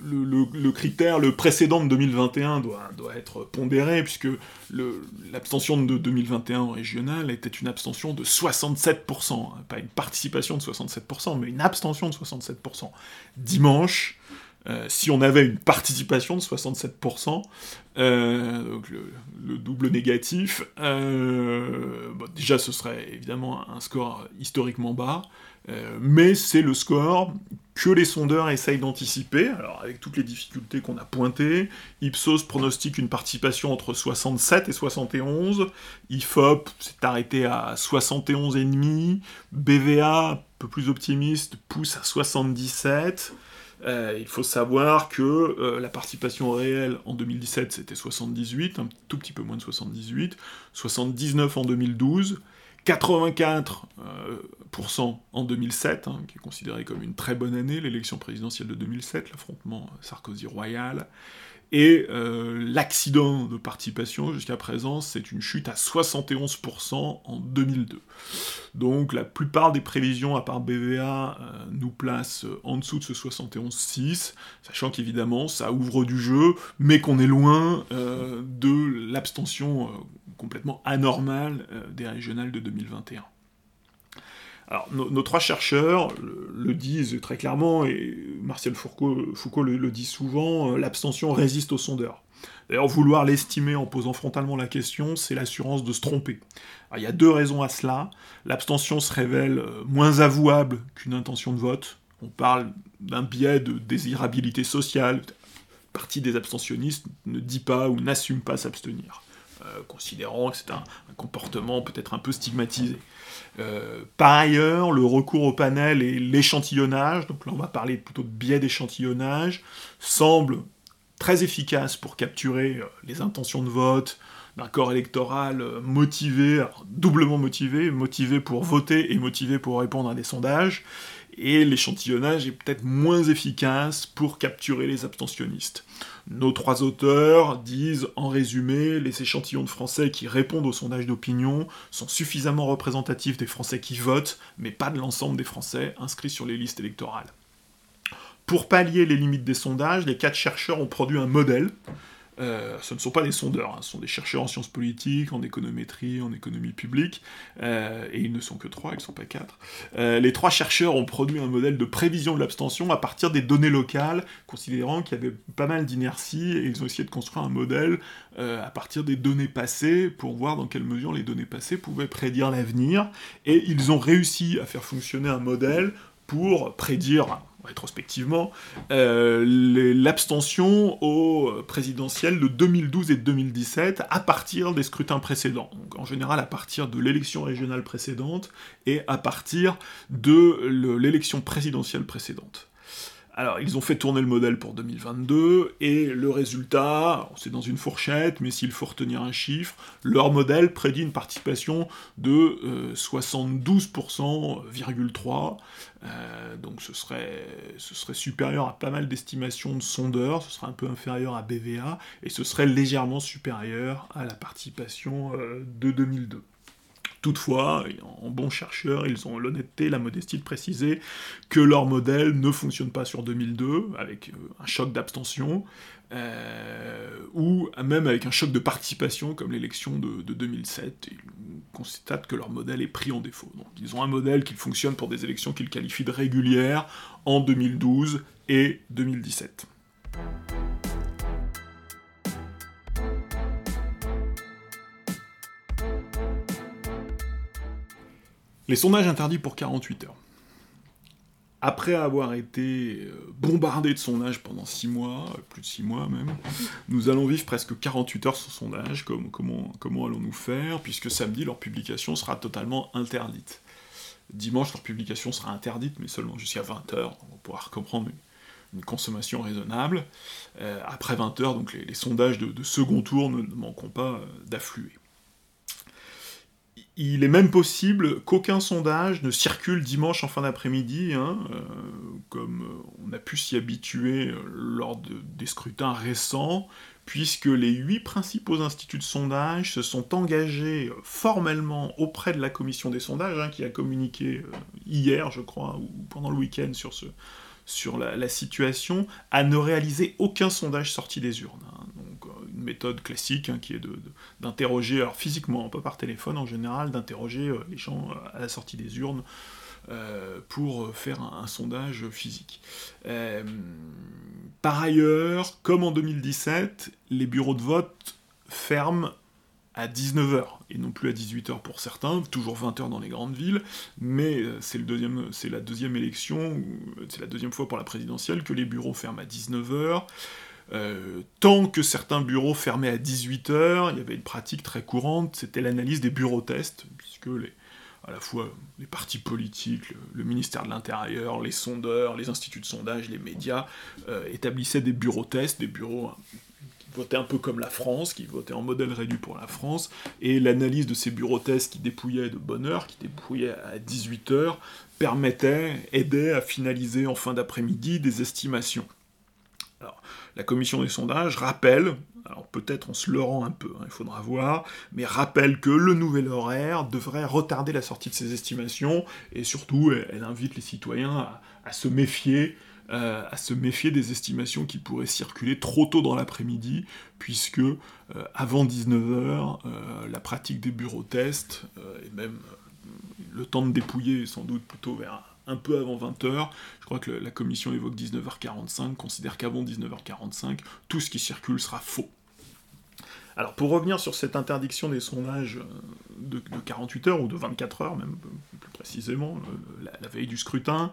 le, critère, le précédent de 2021 doit, être pondéré, puisque l'abstention de 2021 régional était une abstention de 67%, hein, pas une participation de 67%, mais une abstention de 67%. Dimanche, euh, si on avait une participation de 67%, euh, donc le, double négatif, déjà ce serait évidemment un score historiquement bas, mais c'est le score que les sondeurs essayent d'anticiper, alors avec toutes les difficultés qu'on a pointées. Ipsos pronostique une participation entre 67 et 71, IFOP s'est arrêté à 71,5, BVA, un peu plus optimiste, pousse à 77. Euh, il faut savoir que euh, la participation réelle en 2017 c'était 78, un tout petit peu moins de 78, 79 en 2012, 84% euh, en 2007, hein, qui est considéré comme une très bonne année, l'élection présidentielle de 2007, l'affrontement Sarkozy-Royal, et euh, l'accident de participation jusqu'à présent, c'est une chute à 71% en 2002. Donc la plupart des prévisions, à part BVA, euh, nous placent en dessous de ce 71,6, sachant qu'évidemment ça ouvre du jeu, mais qu'on est loin de l'abstention complètement anormal euh, des régionales de 2021. Alors, nos, trois chercheurs le, disent très clairement, et Martial Foucault, le, dit souvent, euh, l'abstention résiste au sondeur. D'ailleurs, vouloir l'estimer en posant frontalement la question, c'est l'assurance de se tromper. il y a deux raisons à cela. L'abstention se révèle euh, moins avouable qu'une intention de vote. On parle d'un biais de désirabilité sociale. partie des abstentionnistes ne dit pas ou n'assume pas s'abstenir. Euh, considérant que c'est un, comportement peut-être un peu stigmatisé. Euh, par ailleurs, le recours au panel et l'échantillonnage, donc là on va parler plutôt de biais d'échantillonnage, semble très efficace pour capturer euh, les intentions de vote d'un corps électoral motivé, doublement motivé, motivé pour voter et motivé pour répondre à des sondages, et l'échantillonnage est peut-être moins efficace pour capturer les abstentionnistes. Nos trois auteurs disent en résumé, les échantillons de Français qui répondent aux sondages d'opinion sont suffisamment représentatifs des Français qui votent, mais pas de l'ensemble des Français inscrits sur les listes électorales. Pour pallier les limites des sondages, les quatre chercheurs ont produit un modèle euh, ce ne sont pas des sondeurs, hein, ce sont des chercheurs en sciences politiques, en économétrie, en économie publique, euh, et ils ne sont que trois, ils ne sont pas quatre. Euh, les trois chercheurs ont produit un modèle de prévision de l'abstention à partir des données locales, considérant qu'il y avait pas mal d'inertie, et ils ont essayé de construire un modèle à partir des données passées pour voir dans quelle mesure les données passées pouvaient prédire l'avenir, et ils ont réussi à faire fonctionner un modèle pour prédire rétrospectivement, euh, l'abstention au présidentiel de 2012 et de 2017 à partir des scrutins précédents. Donc, en général, à partir de l'élection régionale précédente et à partir de l'élection présidentielle précédente. Alors, ils ont fait tourner le modèle pour 2022, et le résultat, c'est dans une fourchette, mais s'il faut retenir un chiffre, leur modèle prédit une participation de 72,3%, euh, euh, donc ce serait, supérieur à pas mal d'estimations de sondeurs, ce serait un peu inférieur à BVA, et ce serait légèrement supérieur à la participation euh, de 2002. Toutefois, en bons chercheurs, ils ont l'honnêteté, la modestie de préciser que leur modèle ne fonctionne pas sur 2002, avec euh, un choc d'abstention, euh, ou même avec un choc de participation, comme l'élection de, 2007. Ils constatent que leur modèle est pris en défaut. Donc, ils ont un modèle qui fonctionne pour des élections qu'ils qualifient de régulières en 2012 et 2017. Les sondages interdits pour 48 heures. Après avoir été euh, bombardé de sondages pendant 6 mois, euh, plus de 6 mois même, nous allons vivre presque 48 heures sans sondage. comment, allons-nous faire Puisque samedi, leur publication sera totalement interdite. Dimanche, leur publication sera interdite, mais seulement jusqu'à 20h. On pourra comprendre une, consommation raisonnable. Euh, après 20h, donc les, sondages de, second tour ne manqueront pas d'affluer. Il est même possible qu'aucun sondage ne circule dimanche en fin d'après-midi, hein, euh, comme euh, on a pu s'y habituer euh, lors des scrutins récents, puisque les huit principaux instituts de sondage se sont engagés formellement auprès de la commission des sondages, hein, qui a communiqué hier, je crois, ou pendant le week-end sur, la, situation, à ne réaliser aucun sondage sorti des urnes. Méthode classique hein, qui est d'interroger, alors physiquement, pas par téléphone en général, d'interroger euh, les gens euh, à la sortie des urnes euh, pour faire un, sondage physique. par ailleurs, comme en 2017, les bureaux de vote ferment à 19h et non plus à 18h pour certains, toujours 20h dans les grandes villes, mais c'est la deuxième élection, c'est la deuxième fois pour la présidentielle que les bureaux ferment à 19h. Euh, tant que certains bureaux fermaient à 18h, il y avait une pratique très courante, c'était l'analyse des bureaux tests, puisque les, à la fois les partis politiques, le, ministère de l'Intérieur, les sondeurs, les instituts de sondage, les médias, euh, établissaient des bureaux tests, des bureaux hein, qui votaient un peu comme la France, qui votaient en modèle réduit pour la France, et l'analyse de ces bureaux tests qui dépouillaient de bonne heure, qui dépouillaient à 18h, permettait, aidait à finaliser en fin d'après-midi des estimations. La commission des sondages rappelle, alors peut-être en se leurrant un peu, hein, il faudra voir, mais rappelle que le nouvel horaire devrait retarder la sortie de ces estimations, et surtout, elle, invite les citoyens à, se méfier euh, à se méfier des estimations qui pourraient circuler trop tôt dans l'après-midi, puisque euh, avant 19h, euh, la pratique des bureaux tests, et même le temps de dépouiller sans doute plutôt vers un peu avant 20h. Je crois que la commission évoque 19h45, considère qu'avant 19h45, tout ce qui circule sera faux. Alors pour revenir sur cette interdiction des sondages euh, de, 48 heures, ou de 24 heures même plus précisément, euh, la, veille du scrutin,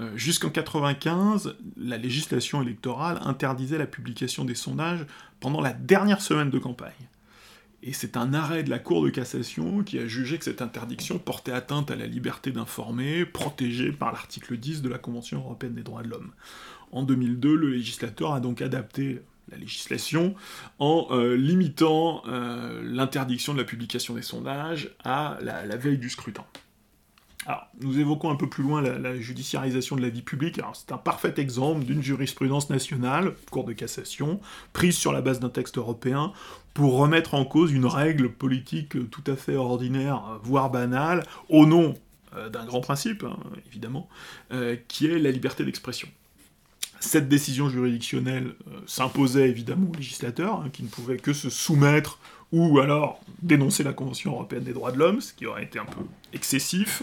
euh, jusqu'en 95, la législation électorale interdisait la publication des sondages pendant la dernière semaine de campagne. Et c'est un arrêt de la Cour de cassation qui a jugé que cette interdiction portait atteinte à la liberté d'informer, protégée par l'article 10 de la Convention européenne des droits de l'homme. En 2002, le législateur a donc adapté la législation en euh, limitant euh, l'interdiction de la publication des sondages à la veille du scrutin. Nous évoquons un peu plus loin la, judiciarisation de la vie publique. C'est un parfait exemple d'une jurisprudence nationale, Cour de cassation, prise sur la base d'un texte européen pour remettre en cause une règle politique tout à fait ordinaire, voire banale, au nom euh, d'un grand principe, hein, évidemment, euh, qui est la liberté d'expression. Cette décision juridictionnelle s'imposait évidemment aux législateurs, hein, qui ne pouvaient que se soumettre ou alors dénoncer la Convention européenne des droits de l'homme, ce qui aurait été un peu excessif,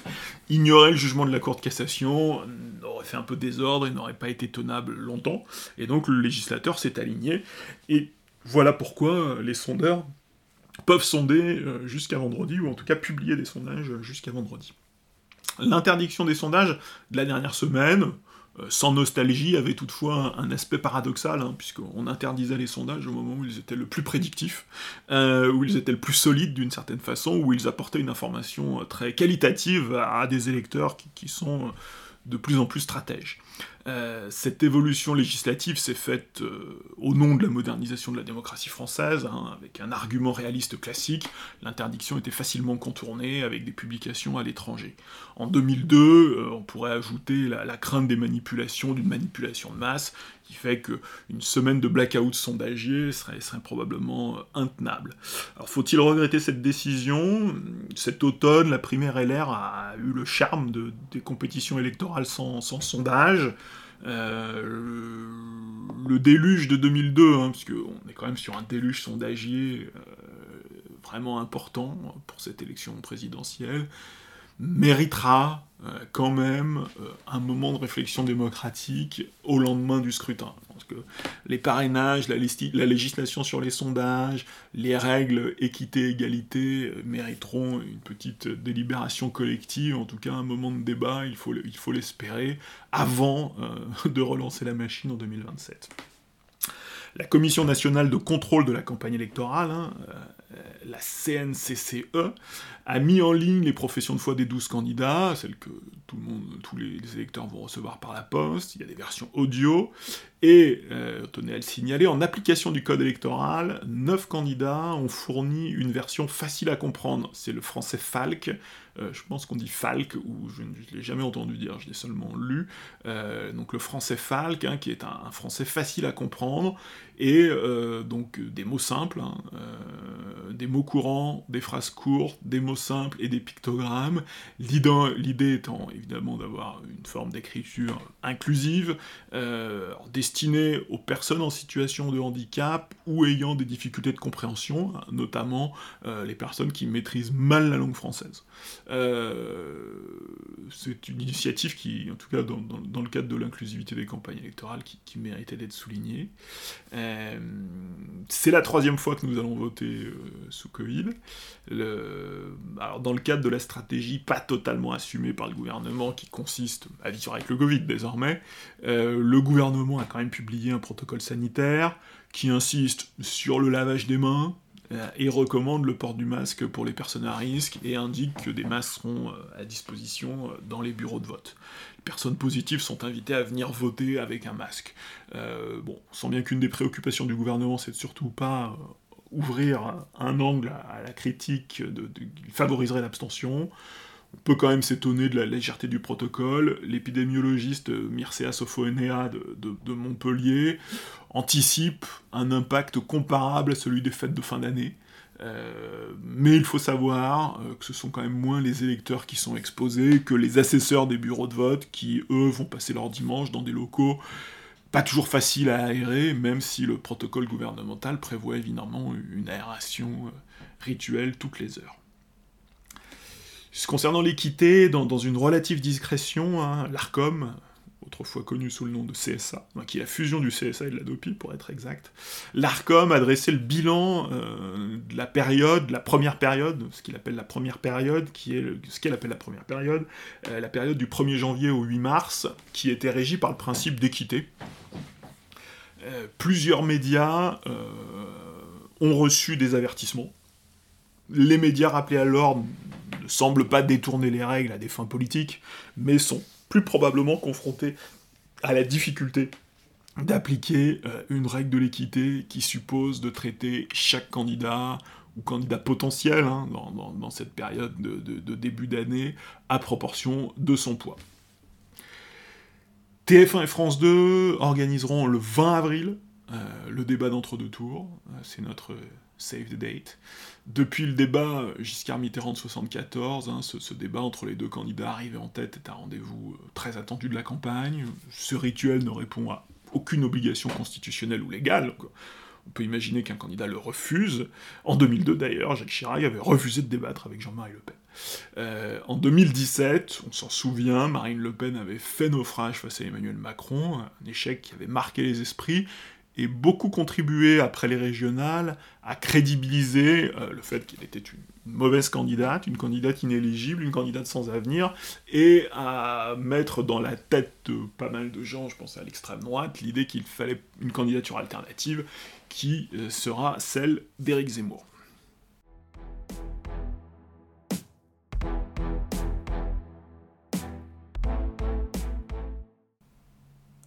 ignorer le jugement de la Cour de cassation, aurait fait un peu désordre et n'aurait pas été tenable longtemps, et donc le législateur s'est aligné, et voilà pourquoi les sondeurs peuvent sonder euh, jusqu'à vendredi, ou en tout cas publier des sondages jusqu'à vendredi. L'interdiction des sondages de la dernière semaine, euh, sans nostalgie, avait toutefois un aspect paradoxal, hein, puisqu'on interdisait les sondages au moment où ils étaient le plus prédictifs, euh, où ils étaient le plus solides d'une certaine façon, où ils apportaient une information très qualitative à, des électeurs qui sont de plus en plus stratèges. Euh, cette évolution législative s'est faite euh, au nom de la modernisation de la démocratie française, hein, avec un argument réaliste classique, l'interdiction était facilement contournée avec des publications à l'étranger. En 2002, euh, on pourrait ajouter la, crainte des manipulations, d'une manipulation de masse, qui fait qu'une semaine de blackout sondagier serait, probablement intenable. Alors faut-il regretter cette décision? Cet automne, la primaire LR a eu le charme de, des compétitions électorales sans, sans sondage. Euh, le, déluge de 2002, hein, parce est quand même sur un déluge sondagier euh, vraiment important pour cette élection présidentielle, méritera euh, quand même euh, un moment de réflexion démocratique au lendemain du scrutin. Que les parrainages, la, la législation sur les sondages, les règles équité, égalité euh, mériteront une petite délibération collective, en tout cas un moment de débat, il faut, il faut l'espérer, avant de relancer la machine en 2027 la Commission nationale de contrôle de la campagne électorale, hein, la CNCCE, a mis en ligne les professions de foi des 12 candidats, celles que tout le monde, tous les, électeurs vont recevoir par la poste, il y a des versions audio, et, euh, tenez à le signaler, en application du code électoral, 9 candidats ont fourni une version facile à comprendre, c'est le français FALC, euh, je pense qu'on dit Falk, ou je ne l'ai jamais entendu dire, je l'ai seulement lu, euh, donc le français Falk, hein, qui est un, français facile à comprendre, et euh, donc des mots simples, hein, des mots courants, des phrases courtes, des mots simples et des pictogrammes, l'idée étant évidemment d'avoir une forme d'écriture inclusive, destinée aux personnes en situation de handicap ou ayant des difficultés de compréhension, hein, notamment les personnes qui maîtrisent mal la langue française. Euh, c'est une initiative qui, en tout cas dans, le cadre de l'inclusivité des campagnes électorales, qui, méritait d'être soulignée. Euh, c'est la troisième fois que nous allons voter euh, sous Covid. Alors dans le cadre de la stratégie pas totalement assumée par le gouvernement, qui consiste à vivre avec le Covid désormais, le gouvernement a quand même publié un protocole sanitaire qui insiste sur le lavage des mains, euh, et recommande le port du masque pour les personnes à risque et indique que des masques seront euh, à disposition euh, dans les bureaux de vote. Les personnes positives sont invitées à venir voter avec un masque. bon, on sent bien qu'une des préoccupations du gouvernement, c'est surtout pas ouvrir un angle à, la critique qui favoriserait l'abstention. On peut quand même s'étonner de la légèreté du protocole. L'épidémiologiste Mircea Sofoenea de, de, Montpellier anticipe un impact comparable à celui des fêtes de fin d'année. Euh, mais il faut savoir euh, que ce sont quand même moins les électeurs qui sont exposés que les assesseurs des bureaux de vote qui, eux, vont passer leur dimanche dans des locaux pas toujours faciles à aérer, même si le protocole gouvernemental prévoit évidemment une aération euh, rituelle toutes les heures. Concernant l'équité, dans, une relative discrétion, hein, l'ARCOM, autrefois connu sous le nom de CSA, qui est la fusion du CSA et de la DOPI pour être exact, l'ARCOM a dressé le bilan euh, de la période, la première période, ce qu'il appelle la première période, qui est ce qu'elle appelle la première période, euh, la période du 1er janvier au 8 mars, qui était régie par le principe d'équité. Euh, plusieurs médias ont reçu des avertissements. Les médias rappelés à l'ordre ne semblent pas détourner les règles à des fins politiques, mais sont plus probablement confrontés à la difficulté d'appliquer euh, une règle de l'équité qui suppose de traiter chaque candidat ou candidat potentiel hein, dans, cette période de, début d'année à proportion de son poids. TF1 et France 2 organiseront le 20 avril euh, le débat d'entre-deux tours. Euh, c'est notre save the date. Depuis le débat Giscard-Mitterrand de 74, hein, ce, débat entre les deux candidats arrivés en tête est un rendez-vous euh, très attendu de la campagne. Ce rituel ne répond à aucune obligation constitutionnelle ou légale. On peut imaginer qu'un candidat le refuse. En 2002 d'ailleurs, Jacques Chirac avait refusé de débattre avec Jean-Marie Le Pen. Euh, en 2017, on s'en souvient, Marine Le Pen avait fait naufrage face à Emmanuel Macron, un échec qui avait marqué les esprits, et beaucoup contribué, après les régionales, à crédibiliser euh, le fait qu'elle était une, mauvaise candidate, une candidate inéligible, une candidate sans avenir, et à mettre dans la tête de pas mal de gens, je pense à l'extrême droite, l'idée qu'il fallait une candidature alternative qui euh, sera celle d'Éric Zemmour.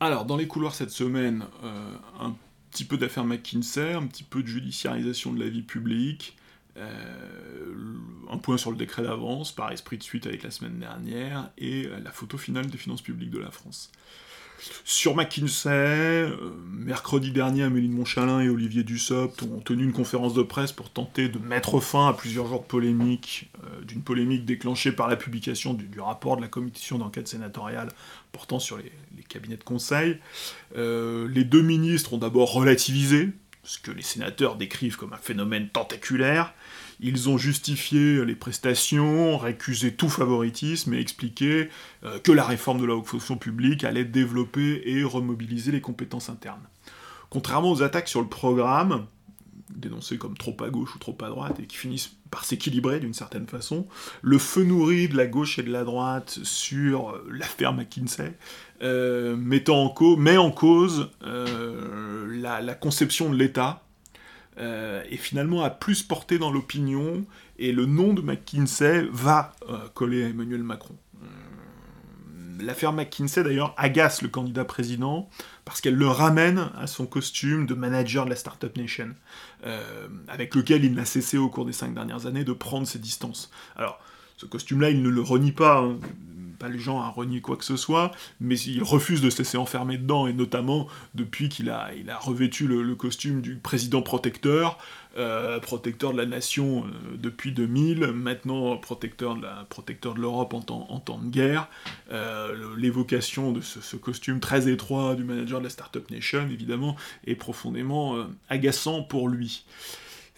Alors, dans les couloirs cette semaine, euh, un petit peu d'affaires McKinsey, un petit peu de judiciarisation de la vie publique, euh, un point sur le décret d'avance, par esprit de suite avec la semaine dernière, et la photo finale des finances publiques de la France. Sur McKinsey, euh, mercredi dernier, Amélie de Montchalin et Olivier Dussopt ont tenu une conférence de presse pour tenter de mettre fin à plusieurs jours de polémique, euh, d'une polémique déclenchée par la publication du, rapport de la commission d'enquête sénatoriale portant sur les, cabinets de conseil. Euh, les deux ministres ont d'abord relativisé ce que les sénateurs décrivent comme un phénomène tentaculaire, ils ont justifié les prestations, récusé tout favoritisme et expliqué euh, que la réforme de la fonction publique allait développer et remobiliser les compétences internes. Contrairement aux attaques sur le programme, dénoncées comme trop à gauche ou trop à droite et qui finissent par s'équilibrer d'une certaine façon, le feu nourri de la gauche et de la droite sur euh, l'affaire McKinsey euh, met en cause la, conception de l'État euh, et finalement a plus porté dans l'opinion, et le nom de McKinsey va euh, coller à Emmanuel Macron. Euh, l'affaire McKinsey, d'ailleurs, agace le candidat président parce qu'elle le ramène à son costume de manager de la Startup Nation, avec lequel il n'a cessé au cours des cinq dernières années de prendre ses distances. Alors, ce costume-là, il ne le renie pas. Hein pas les gens à renier quoi que ce soit, mais il refuse de se laisser enfermer dedans, et notamment depuis qu'il a, revêtu le, costume du président protecteur, euh, protecteur de la nation euh, depuis 2000, maintenant protecteur de, l'Europe en temps, de guerre. Euh, l'évocation de ce, costume très étroit du manager de la Startup Nation, évidemment, est profondément agaçant pour lui.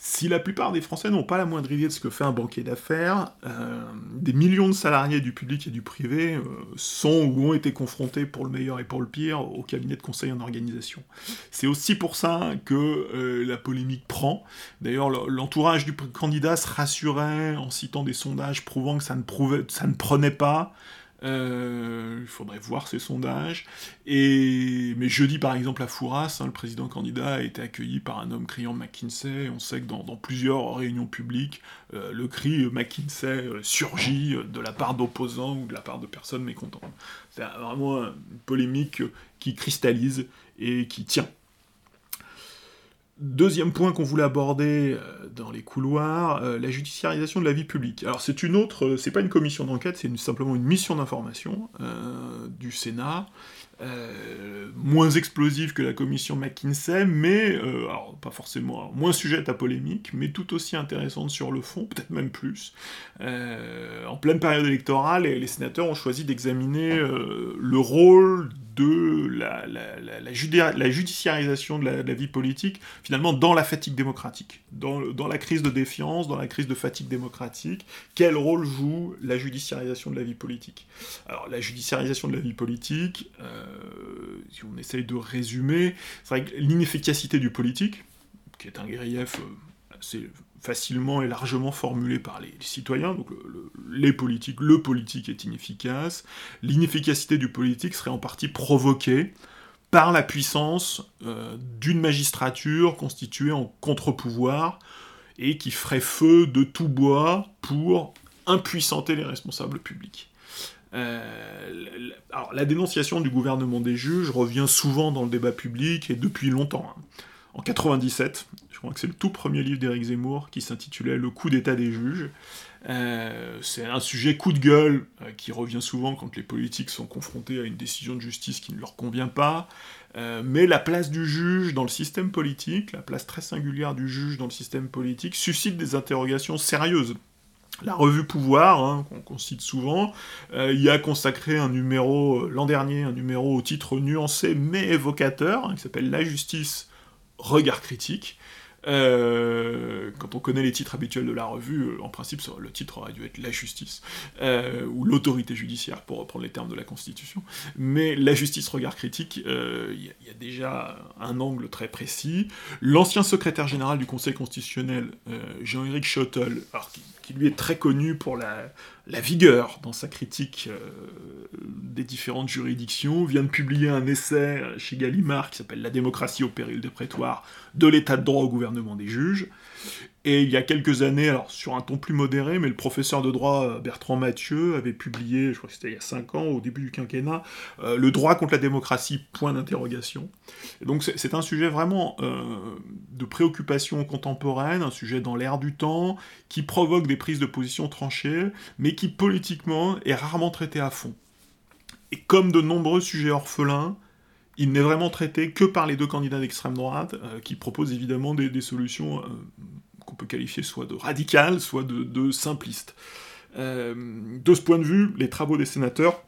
Si la plupart des Français n'ont pas la moindre idée de ce que fait un banquier d'affaires, euh, des millions de salariés du public et du privé euh, sont ou ont été confrontés pour le meilleur et pour le pire au cabinet de conseil en organisation. C'est aussi pour ça que euh, la polémique prend. D'ailleurs, l'entourage du candidat se rassurait en citant des sondages prouvant que ça ne, ça ne prenait pas. Euh, il faudrait voir ces sondages. Et, mais jeudi, par exemple, à Fouras, hein, le président candidat a été accueilli par un homme criant McKinsey. On sait que dans, plusieurs réunions publiques, euh, le cri McKinsey euh, surgit de la part d'opposants ou de la part de personnes mécontentes. C'est vraiment une polémique qui cristallise et qui tient. Deuxième point qu'on voulait aborder euh, dans les couloirs, euh, la judiciarisation de la vie publique. Alors c'est une autre, euh, c'est pas une commission d'enquête, c'est simplement une mission d'information du Sénat moins explosive que la commission McKinsey, mais alors, pas forcément moins sujette à polémique, mais tout aussi intéressante sur le fond, peut-être même plus. En pleine période électorale, les sénateurs ont choisi d'examiner le rôle de la, la, la, judiciarisation de la, vie politique, finalement, dans la fatigue démocratique, dans, dans, la crise de défiance, dans la crise de fatigue démocratique. Quel rôle joue la judiciarisation de la vie politique? Alors, la judiciarisation de la vie politique, euh, si on essaye de résumer, c'est vrai que l'inefficacité du politique, qui est un grief euh, assez facilement et largement formulé par les, citoyens, donc les politiques, le politique est inefficace, l'inefficacité du politique serait en partie provoquée par la puissance euh, d'une magistrature constituée en contre-pouvoir et qui ferait feu de tout bois pour impuissanter les responsables publics. Euh, alors, la dénonciation du gouvernement des juges revient souvent dans le débat public et depuis longtemps. Hein. En 97, je crois que c'est le tout premier livre d'Éric Zemmour qui s'intitulait Le coup d'état des juges. Euh, c'est un sujet coup de gueule euh, qui revient souvent quand les politiques sont confrontés à une décision de justice qui ne leur convient pas. mais la place du juge dans le système politique, la place très singulière du juge dans le système politique, suscite des interrogations sérieuses La revue Pouvoir, hein, qu'on cite souvent, y a consacré un numéro, l'an dernier, un numéro au titre nuancé mais évocateur, hein, qui s'appelle La justice, regard critique, euh, quand on connaît les titres habituels de la revue, euh, en principe, le titre aurait dû être la justice, euh, ou l'autorité judiciaire, pour reprendre les termes de la Constitution. Mais la justice regard critique, il y, a déjà un angle très précis. L'ancien secrétaire général du Conseil constitutionnel, Jean-Éric Schottel, qui, qui, lui est très connu pour la, vigueur dans sa critique euh, des différentes juridictions, vient de publier un essai chez Gallimard qui s'appelle La démocratie au péril des prétoires, de l'état de droit au gouvernement des juges. Et il y a quelques années, alors sur un ton plus modéré, mais le professeur de droit euh, Bertrand Mathieu avait publié, je crois que c'était il y a 5 ans, au début du quinquennat, euh, Le droit contre la démocratie, point d'interrogation. Donc c'est un sujet vraiment de préoccupation contemporaine, un sujet dans l'air du temps, qui provoque des prises de position tranchées, mais qui politiquement est rarement traité à fond. Et comme de nombreux sujets orphelins, il n'est vraiment traité que par les deux candidats d'extrême droite, euh, qui proposent évidemment des, solutions euh, qu'on peut qualifier soit de radicales, soit de, simplistes. Euh, de ce point de vue, les travaux des sénateurs,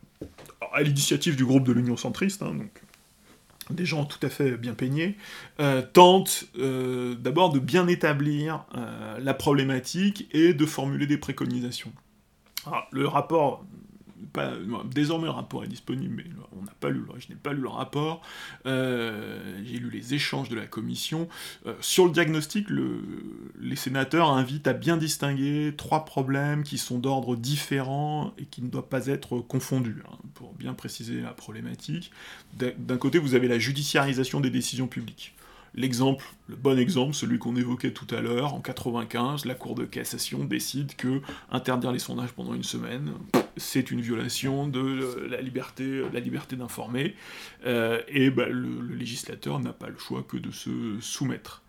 à l'initiative du groupe de l'Union centriste, hein, donc des gens tout à fait bien peignés, tentent d'abord de bien établir la problématique et de formuler des préconisations. Le rapport, désormais le rapport est disponible, mais on n'a pas lu, je n'ai pas lu le rapport. Euh, j'ai lu les échanges de la commission. Euh, sur le diagnostic, les sénateurs invitent à bien distinguer trois problèmes qui sont d'ordre différent et qui ne doivent pas être confondus, hein, pour bien préciser la problématique. D'un côté, vous avez la judiciarisation des décisions publiques. L'exemple, le bon exemple, celui qu'on évoquait tout à l'heure, en 95, la Cour de cassation décide que interdire les sondages pendant une semaine, c'est une violation de la liberté, la liberté d'informer, euh, et bah, le, législateur n'a pas le choix que de se soumettre.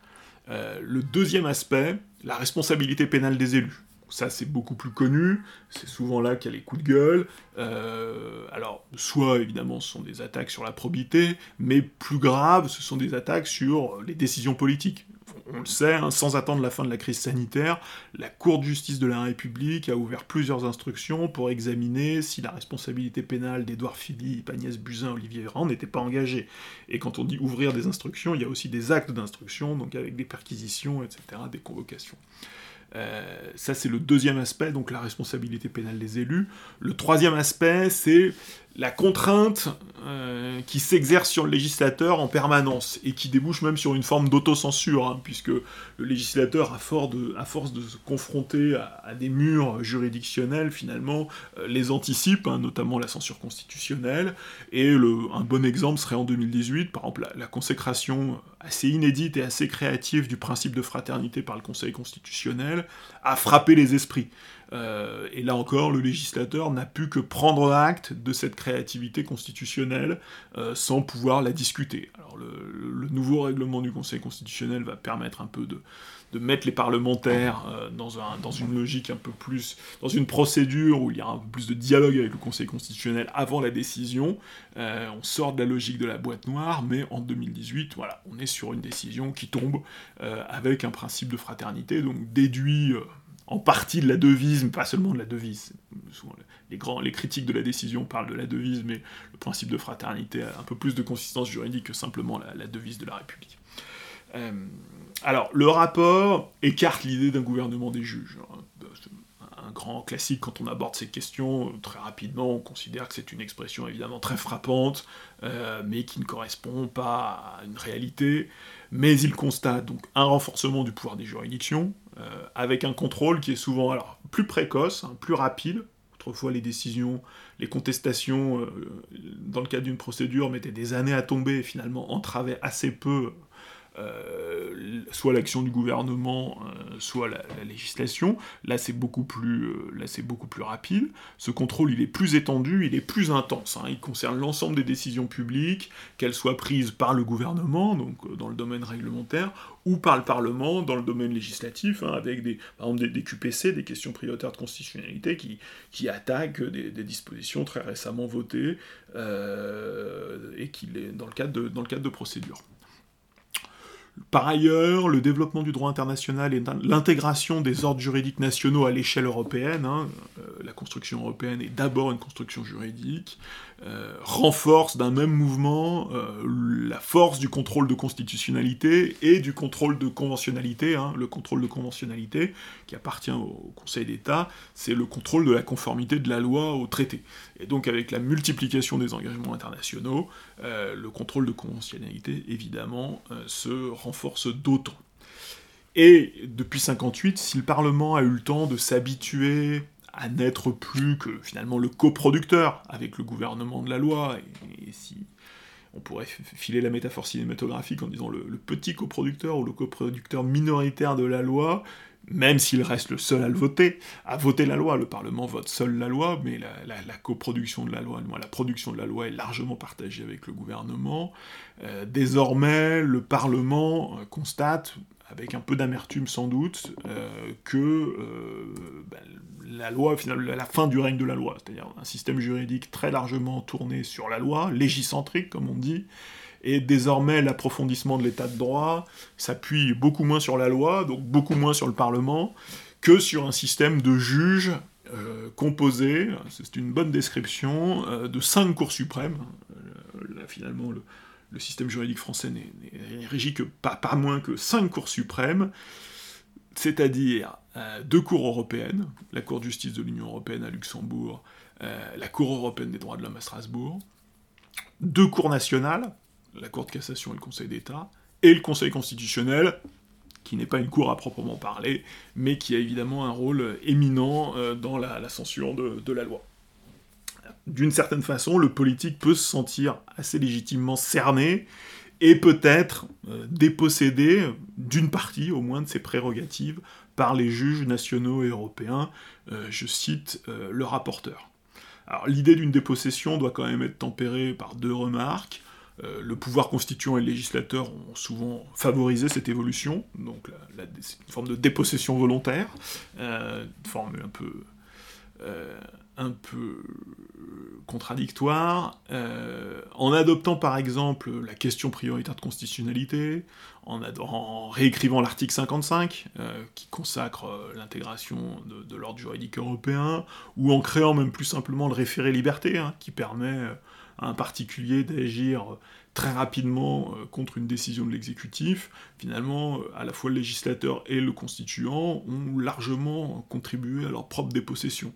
Euh, le deuxième aspect, la responsabilité pénale des élus ça c'est beaucoup plus connu, c'est souvent là qu'il y a les coups de gueule. Euh, alors, soit évidemment ce sont des attaques sur la probité, mais plus grave, ce sont des attaques sur les décisions politiques. On le sait, hein, sans attendre la fin de la crise sanitaire, la Cour de justice de la République a ouvert plusieurs instructions pour examiner si la responsabilité pénale d'Édouard Philippe, Agnès Buzyn, Olivier Véran n'était pas engagée. Et quand on dit ouvrir des instructions, il y a aussi des actes d'instruction, donc avec des perquisitions, etc., des convocations. Euh, ça, c'est le deuxième aspect, donc la responsabilité pénale des élus. Le troisième aspect, c'est la contrainte euh, qui s'exerce sur le législateur en permanence et qui débouche même sur une forme d'autocensure, hein, puisque le législateur, à, force de, se confronter à, des murs juridictionnels, finalement, euh, les anticipe, hein, notamment la censure constitutionnelle. Et un bon exemple serait en 2018, par exemple, la, consécration assez inédite et assez créative du principe de fraternité par le Conseil constitutionnel a frappé les esprits. Euh, et là encore, le législateur n'a pu que prendre acte de cette créativité constitutionnelle euh, sans pouvoir la discuter. Alors le, nouveau règlement du Conseil constitutionnel va permettre un peu de, mettre les parlementaires euh, dans, dans, une logique un peu plus, dans une procédure où il y a un peu plus de dialogue avec le Conseil constitutionnel avant la décision. on sort de la logique de la boîte noire, mais en 2018, voilà, on est sur une décision qui tombe avec un principe de fraternité, donc déduit en partie de la devise, mais pas seulement de la devise. les, grands, les critiques de la décision parlent de la devise, mais le principe de fraternité a un peu plus de consistance juridique que simplement la, devise de la République. Euh, alors, le rapport écarte l'idée d'un gouvernement des juges. Un grand classique quand on aborde ces questions, très rapidement, on considère que c'est une expression évidemment très frappante, euh, mais qui ne correspond pas à une réalité. Mais il constate donc un renforcement du pouvoir des juridictions, avec un contrôle qui est souvent plus précoce, hein, plus rapide. Autrefois, les décisions, les contestations, euh, dans le cadre d'une procédure, mettaient des années à tomber et finalement entravaient assez peu euh, soit l'action du gouvernement, euh, soit la, législation. Là, c'est beaucoup plus, euh, beaucoup plus rapide. Ce contrôle, il est plus étendu, il est plus intense. Hein. Il concerne l'ensemble des décisions publiques, qu'elles soient prises par le gouvernement, donc dans le domaine réglementaire, ou par le Parlement dans le domaine législatif, hein, avec des, par exemple des, QPC, des questions prioritaires de constitutionnalité, qui, qui attaquent des, dispositions très récemment votées et qui dans le cadre de, dans le cadre de procédures. Par ailleurs, le développement du droit international et l'intégration des ordres juridiques nationaux à l'échelle européenne, hein, euh, la construction européenne est d'abord une construction juridique, euh, renforce d'un même mouvement euh, la force du contrôle de constitutionnalité et du contrôle de conventionnalité. Hein. Le contrôle de conventionnalité, qui appartient au Conseil d'État, c'est le contrôle de la conformité de la loi au traité. Et donc avec la multiplication des engagements internationaux, euh, le contrôle de conventionnalité, évidemment, se renforce d'autant. Et depuis 58, si le Parlement a eu le temps de s'habituer à n'être plus que finalement le coproducteur avec le gouvernement de la loi, et, si on pourrait filer la métaphore cinématographique en disant le, petit coproducteur ou le coproducteur minoritaire de la loi, même s'il reste le seul à le voter, à voter la loi. Le Parlement vote seul la loi, mais la, coproduction de la loi, la production de la loi est largement partagée avec le gouvernement. Euh, désormais, le Parlement euh, constate, avec un peu d'amertume sans doute, euh, que ben, la loi, finalement, la fin du règne de la loi, c'est-à-dire un système juridique très largement tourné sur la loi, légicentrique comme on dit, et désormais l'approfondissement de l'état de droit s'appuie beaucoup moins sur la loi, donc beaucoup moins sur le Parlement, que sur un système de juges euh, composé, c'est une bonne description, euh, de cinq cours suprêmes. Euh, finalement, le, système juridique français n'est régi que pas, moins que cinq cours suprêmes, c'est-à-dire euh, deux cours européennes, la Cour de justice de l'Union européenne à Luxembourg, euh, la Cour européenne des droits de l'homme à Strasbourg, deux cours nationales, la Cour de cassation et le Conseil d'État, et le Conseil constitutionnel, qui n'est pas une cour à proprement parler, mais qui a évidemment un rôle éminent euh, dans la, censure de, la loi. D'une certaine façon, le politique peut se sentir assez légitimement cerné et peut-être dépossédé d'une partie au moins de ses prérogatives par les juges nationaux et européens, euh, je cite euh, le rapporteur. Alors l'idée d'une dépossession doit quand même être tempérée par deux remarques. Euh, le pouvoir constituant et le législateur ont souvent favorisé cette évolution, donc c'est une forme de dépossession volontaire, une forme un peu un peu contradictoire, euh, en adoptant par exemple la question prioritaire de constitutionnalité, en, réécrivant l'article 55, euh, qui consacre euh, l'intégration de, l'ordre juridique européen, ou en créant même plus simplement le référé liberté, hein, qui permet à un particulier d'agir très rapidement contre une décision de l'exécutif, finalement, à la fois le législateur et le constituant ont largement contribué à leur propre dépossession.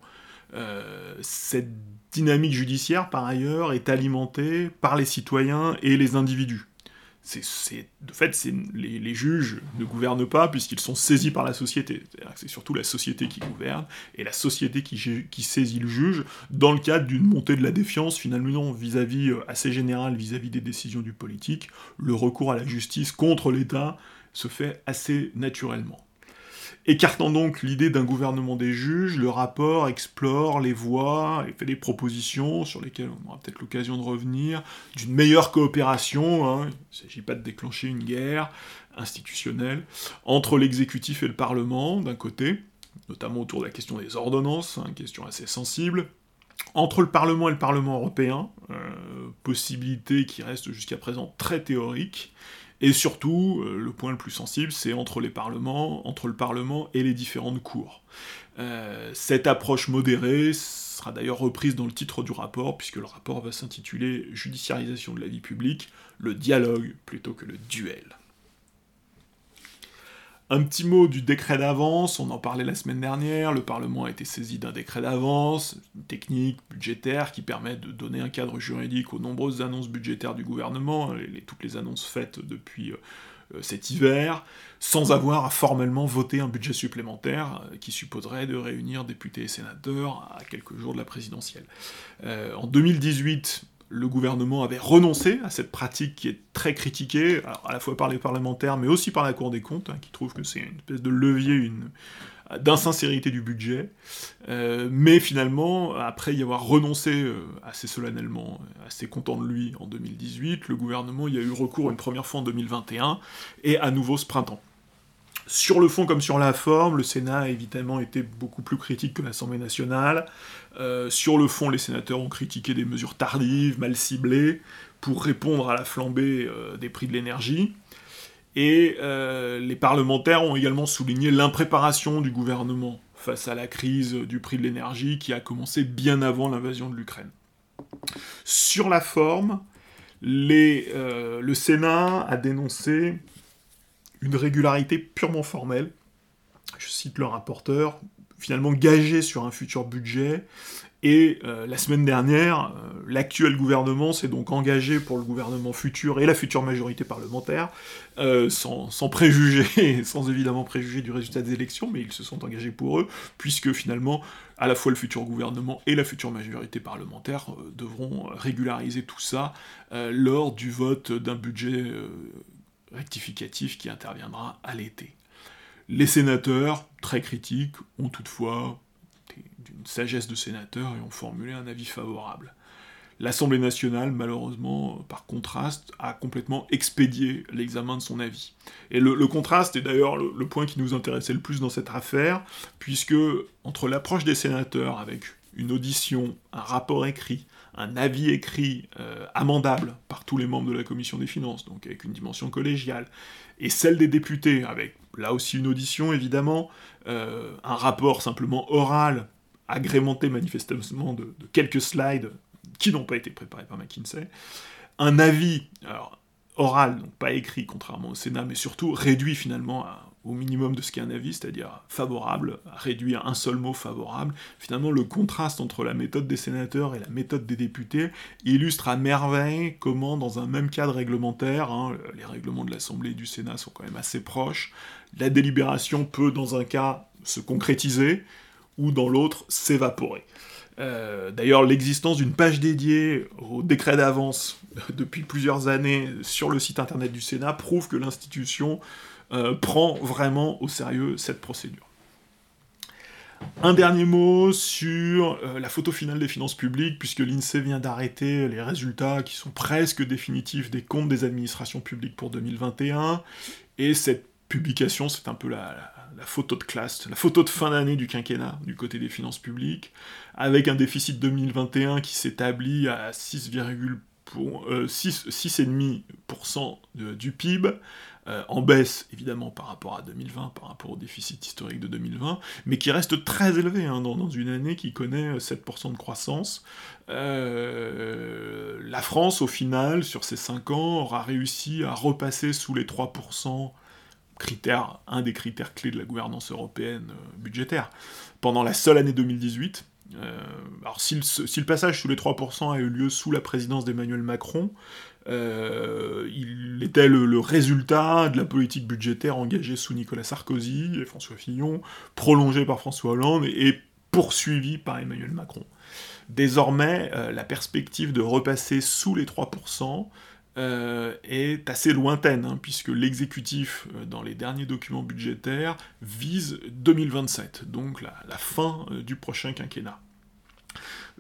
Euh, cette dynamique judiciaire, par ailleurs, est alimentée par les citoyens et les individus. C'est, de fait, les, juges ne gouvernent pas puisqu'ils sont saisis par la société. C'est surtout la société qui gouverne et la société qui, qui saisit le juge dans le cadre d'une montée de la défiance finalement vis-à-vis euh, assez générale vis-à-vis des décisions du politique. Le recours à la justice contre l'État se fait assez naturellement. Écartant donc l'idée d'un gouvernement des juges, le rapport explore les voies et fait des propositions sur lesquelles on aura peut-être l'occasion de revenir, d'une meilleure coopération, hein. il ne s'agit pas de déclencher une guerre institutionnelle, entre l'exécutif et le Parlement, d'un côté, notamment autour de la question des ordonnances, une hein, question assez sensible, entre le Parlement et le Parlement européen, euh, possibilité qui reste jusqu'à présent très théorique, et surtout, euh, le point le plus sensible, c'est entre les parlements, entre le Parlement et les différentes cours. Euh, cette approche modérée sera d'ailleurs reprise dans le titre du rapport, puisque le rapport va s'intituler Judiciarisation de la vie publique, le dialogue plutôt que le duel. Un petit mot du décret d'avance, on en parlait la semaine dernière, le Parlement a été saisi d'un décret d'avance, une technique budgétaire qui permet de donner un cadre juridique aux nombreuses annonces budgétaires du gouvernement, hein, toutes les annonces faites depuis euh, euh, cet hiver, sans avoir à formellement voter un budget supplémentaire euh, qui supposerait de réunir députés et sénateurs à quelques jours de la présidentielle. en 2018, le gouvernement avait renoncé à cette pratique qui est très critiquée, à la fois par les parlementaires, mais aussi par la Cour des comptes, hein, qui trouve que c'est une espèce de levier d'insincérité du budget. Euh, mais finalement, après y avoir renoncé euh, assez solennellement, assez content de lui en 2018, le gouvernement y a eu recours une première fois en 2021, et à nouveau ce printemps. Sur le fond comme sur la forme, le Sénat a évidemment été beaucoup plus critique que l'Assemblée nationale. Euh, sur le fond, les sénateurs ont critiqué des mesures tardives, mal ciblées, pour répondre à la flambée euh, des prix de l'énergie. Et les parlementaires ont également souligné l'impréparation du gouvernement face à la crise du prix de l'énergie qui a commencé bien avant l'invasion de l'Ukraine. Sur la forme, le Sénat a dénoncé une régularité purement formelle. Je cite le rapporteur, finalement gagé sur un futur budget. Et euh, la semaine dernière, euh, l'actuel gouvernement s'est donc engagé pour le gouvernement futur et la future majorité parlementaire, euh, sans, sans préjuger, sans évidemment préjuger du résultat des élections, mais ils se sont engagés pour eux, puisque finalement, à la fois le futur gouvernement et la future majorité parlementaire devront régulariser tout ça lors du vote d'un budget rectificatif qui interviendra à l'été. Les sénateurs, très critiques, ont toutefois d'une sagesse de sénateurs et ont formulé un avis favorable. L'Assemblée nationale, malheureusement, par contraste, a complètement expédié l'examen de son avis. Et le, contraste est d'ailleurs le, point qui nous intéressait le plus dans cette affaire, puisque entre l'approche des sénateurs avec une audition, un rapport écrit, un avis écrit euh, amendable par tous les membres de la commission des finances, donc avec une dimension collégiale, et celle des députés, avec là aussi une audition évidemment, euh, un rapport simplement oral, agrémenté manifestement de, quelques slides qui n'ont pas été préparés par McKinsey, un avis oral, donc pas écrit contrairement au Sénat, mais surtout réduit finalement à au minimum de ce qu'est un avis, c'est-à-dire favorable, à un seul mot favorable. Finalement, le contraste entre la méthode des sénateurs et la méthode des députés illustre à merveille comment, dans un même cadre réglementaire, hein, les règlements de l'Assemblée et du Sénat sont quand même assez proches, la délibération peut, dans un cas, se concrétiser, ou dans l'autre, s'évaporer. Euh, d'ailleurs, l'existence d'une page dédiée au décret d'avance depuis plusieurs années sur le site internet du Sénat prouve que l'institution euh, prend vraiment au sérieux cette procédure. Un dernier mot sur euh, la photo finale des finances publiques, puisque l'INSEE vient d'arrêter les résultats qui sont presque définitifs des comptes des administrations publiques pour 2021, et cette publication, c'est un peu la, photo de classe, la photo de fin d'année du quinquennat du côté des finances publiques, avec un déficit 2021 qui s'établit à 6,5% euh, du PIB, euh, en baisse évidemment par rapport à 2020, par rapport au déficit historique de 2020, mais qui reste très élevé hein, dans, une année qui connaît 7% de croissance. Euh, la France, au final, sur ces 5 ans, aura réussi à repasser sous les 3%, critère, un des critères clés de la gouvernance européenne euh, budgétaire, pendant la seule année 2018. alors si le, passage sous les 3% a eu lieu sous la présidence d'Emmanuel Macron, euh, il était le, résultat de la politique budgétaire engagée sous Nicolas Sarkozy et François Fillon, prolongée par François Hollande et poursuivie par Emmanuel Macron. Désormais, euh, la perspective de repasser sous les 3% euh, est assez lointaine, hein, puisque l'exécutif, dans les derniers documents budgétaires, vise 2027, donc la fin du prochain quinquennat.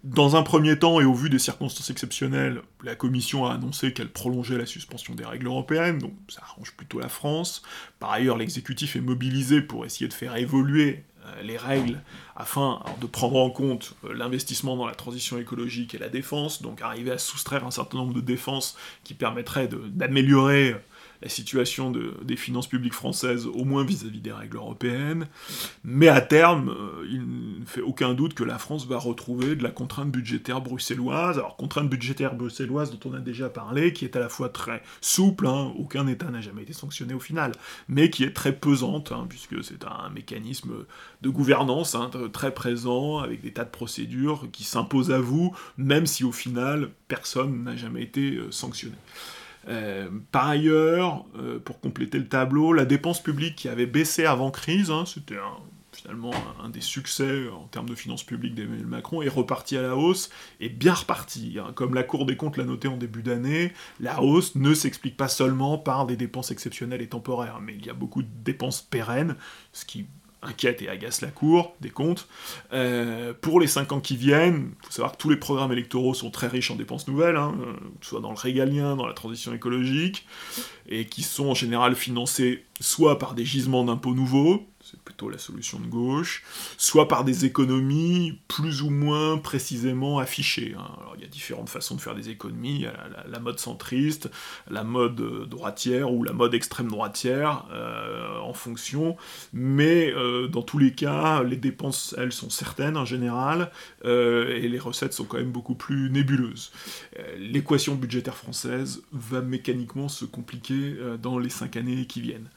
Dans un premier temps, et au vu des circonstances exceptionnelles, la Commission a annoncé qu'elle prolongeait la suspension des règles européennes, donc ça arrange plutôt la France. Par ailleurs, l'exécutif est mobilisé pour essayer de faire évoluer euh, les règles afin de prendre en compte euh, l'investissement dans la transition écologique et la défense, donc arriver à soustraire un certain nombre de défenses qui permettraient d'améliorer la situation des finances publiques françaises, au moins vis-à-vis des règles européennes, mais à terme, euh, il ne fait aucun doute que la France va retrouver de la contrainte budgétaire bruxelloise, alors contrainte budgétaire bruxelloise dont on a déjà parlé, qui est à la fois très souple, hein, aucun État n'a jamais été sanctionné au final, mais qui est très pesante, hein, puisque c'est un mécanisme de gouvernance hein, très présent, avec des tas de procédures qui s'imposent à vous, même si au final, personne n'a jamais été euh, sanctionné. Euh, par ailleurs, euh, pour compléter le tableau, la dépense publique qui avait baissé avant crise, hein, c'était finalement un, des succès en termes de finances publiques d'Emmanuel Macron, est reparti à la hausse, et bien reparti. Hein. Comme la Cour des comptes l'a noté en début d'année, la hausse ne s'explique pas seulement par des dépenses exceptionnelles et temporaires, mais il y a beaucoup de dépenses pérennes, ce qui inquiète et agace la Cour des comptes. Euh, pour les 5 ans qui viennent, il faut savoir que tous les programmes électoraux sont très riches en dépenses nouvelles, hein, euh, soit dans le régalien, dans la transition écologique, et qui sont en général financés soit par des gisements d'impôts nouveaux, c'est plutôt la solution de gauche, soit par des économies plus ou moins précisément affichées. Hein. Il y a différentes façons de faire des économies, la, mode centriste, la mode euh, droitière ou la mode extrême droitière, euh, en fonction, mais euh, dans tous les cas, les dépenses, elles, sont certaines en général, et les recettes sont quand même beaucoup plus nébuleuses. L'équation budgétaire française va mécaniquement se compliquer dans les cinq années qui viennent.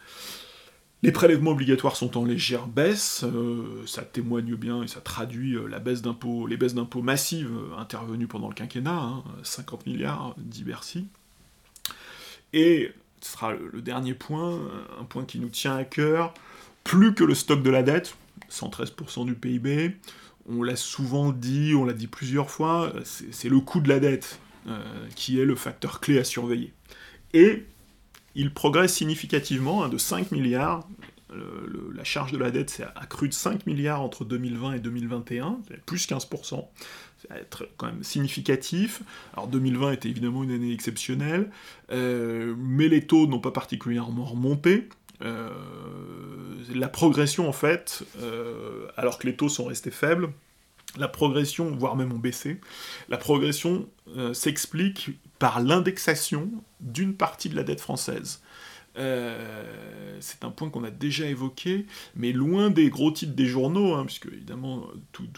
Les prélèvements obligatoires sont en légère baisse, euh, ça témoigne bien et ça traduit euh, la baisse d'impôts, les baisses d'impôts massives euh, intervenues pendant le quinquennat, 50 hein, milliards, dit Bercy. Et ce sera le, dernier point, un point qui nous tient à cœur, plus que le stock de la dette, 113% du PIB, on l'a souvent dit, on l'a dit plusieurs fois, c'est le coût de la dette qui est le facteur clé à surveiller. Et il progresse significativement hein, de 5 milliards. la charge de la dette s'est accrue de 5 milliards entre 2020 et 2021, plus 15%. Ça va quand même significatif. Alors 2020 était évidemment une année exceptionnelle, euh, mais les taux n'ont pas particulièrement remonté. Euh, la progression en fait, euh, alors que les taux sont restés faibles, la progression, voire même ont baissé, la progression s'explique par l'indexation d'une partie de la dette française. Euh, c'est un point qu'on a déjà évoqué, mais loin des gros titres des journaux, hein, puisque évidemment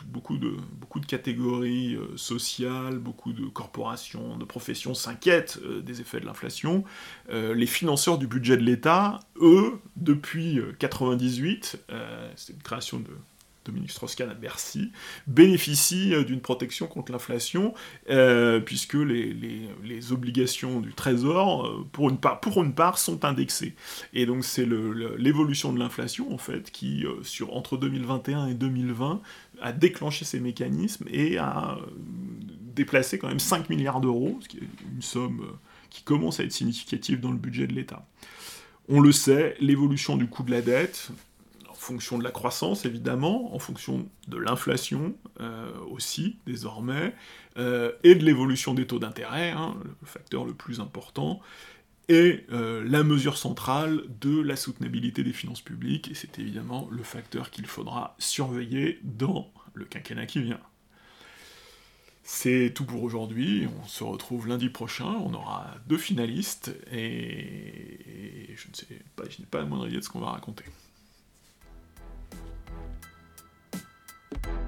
beaucoup, de, beaucoup de catégories euh, sociales, beaucoup de corporations, de professions s'inquiètent euh, des effets de l'inflation. les financeurs du budget de l'État, eux, depuis 98, c'est une création de, Dominique Strauss-Kahn à Bercy, bénéficie euh, d'une protection contre l'inflation, euh, puisque les, obligations du Trésor, euh, pour, une part, pour une part, sont indexées. Et donc c'est l'évolution de l'inflation, en fait, qui, sur, entre 2021 et 2020, a déclenché ces mécanismes et a déplacé quand même 5 milliards d'euros, ce qui est une somme qui commence à être significative dans le budget de l'État. On le sait, l'évolution du coût de la dette, fonction de la croissance, évidemment, en fonction de l'inflation euh, aussi, désormais, euh, et de l'évolution des taux d'intérêt, hein, le facteur le plus important, et euh, la mesure centrale de la soutenabilité des finances publiques, et c'est évidemment le facteur qu'il faudra surveiller dans le quinquennat qui vient. C'est tout pour aujourd'hui, on se retrouve lundi prochain, on aura deux finalistes, et je ne sais pas, je n'ai pas la moindre idée de ce qu'on va raconter. Thank you.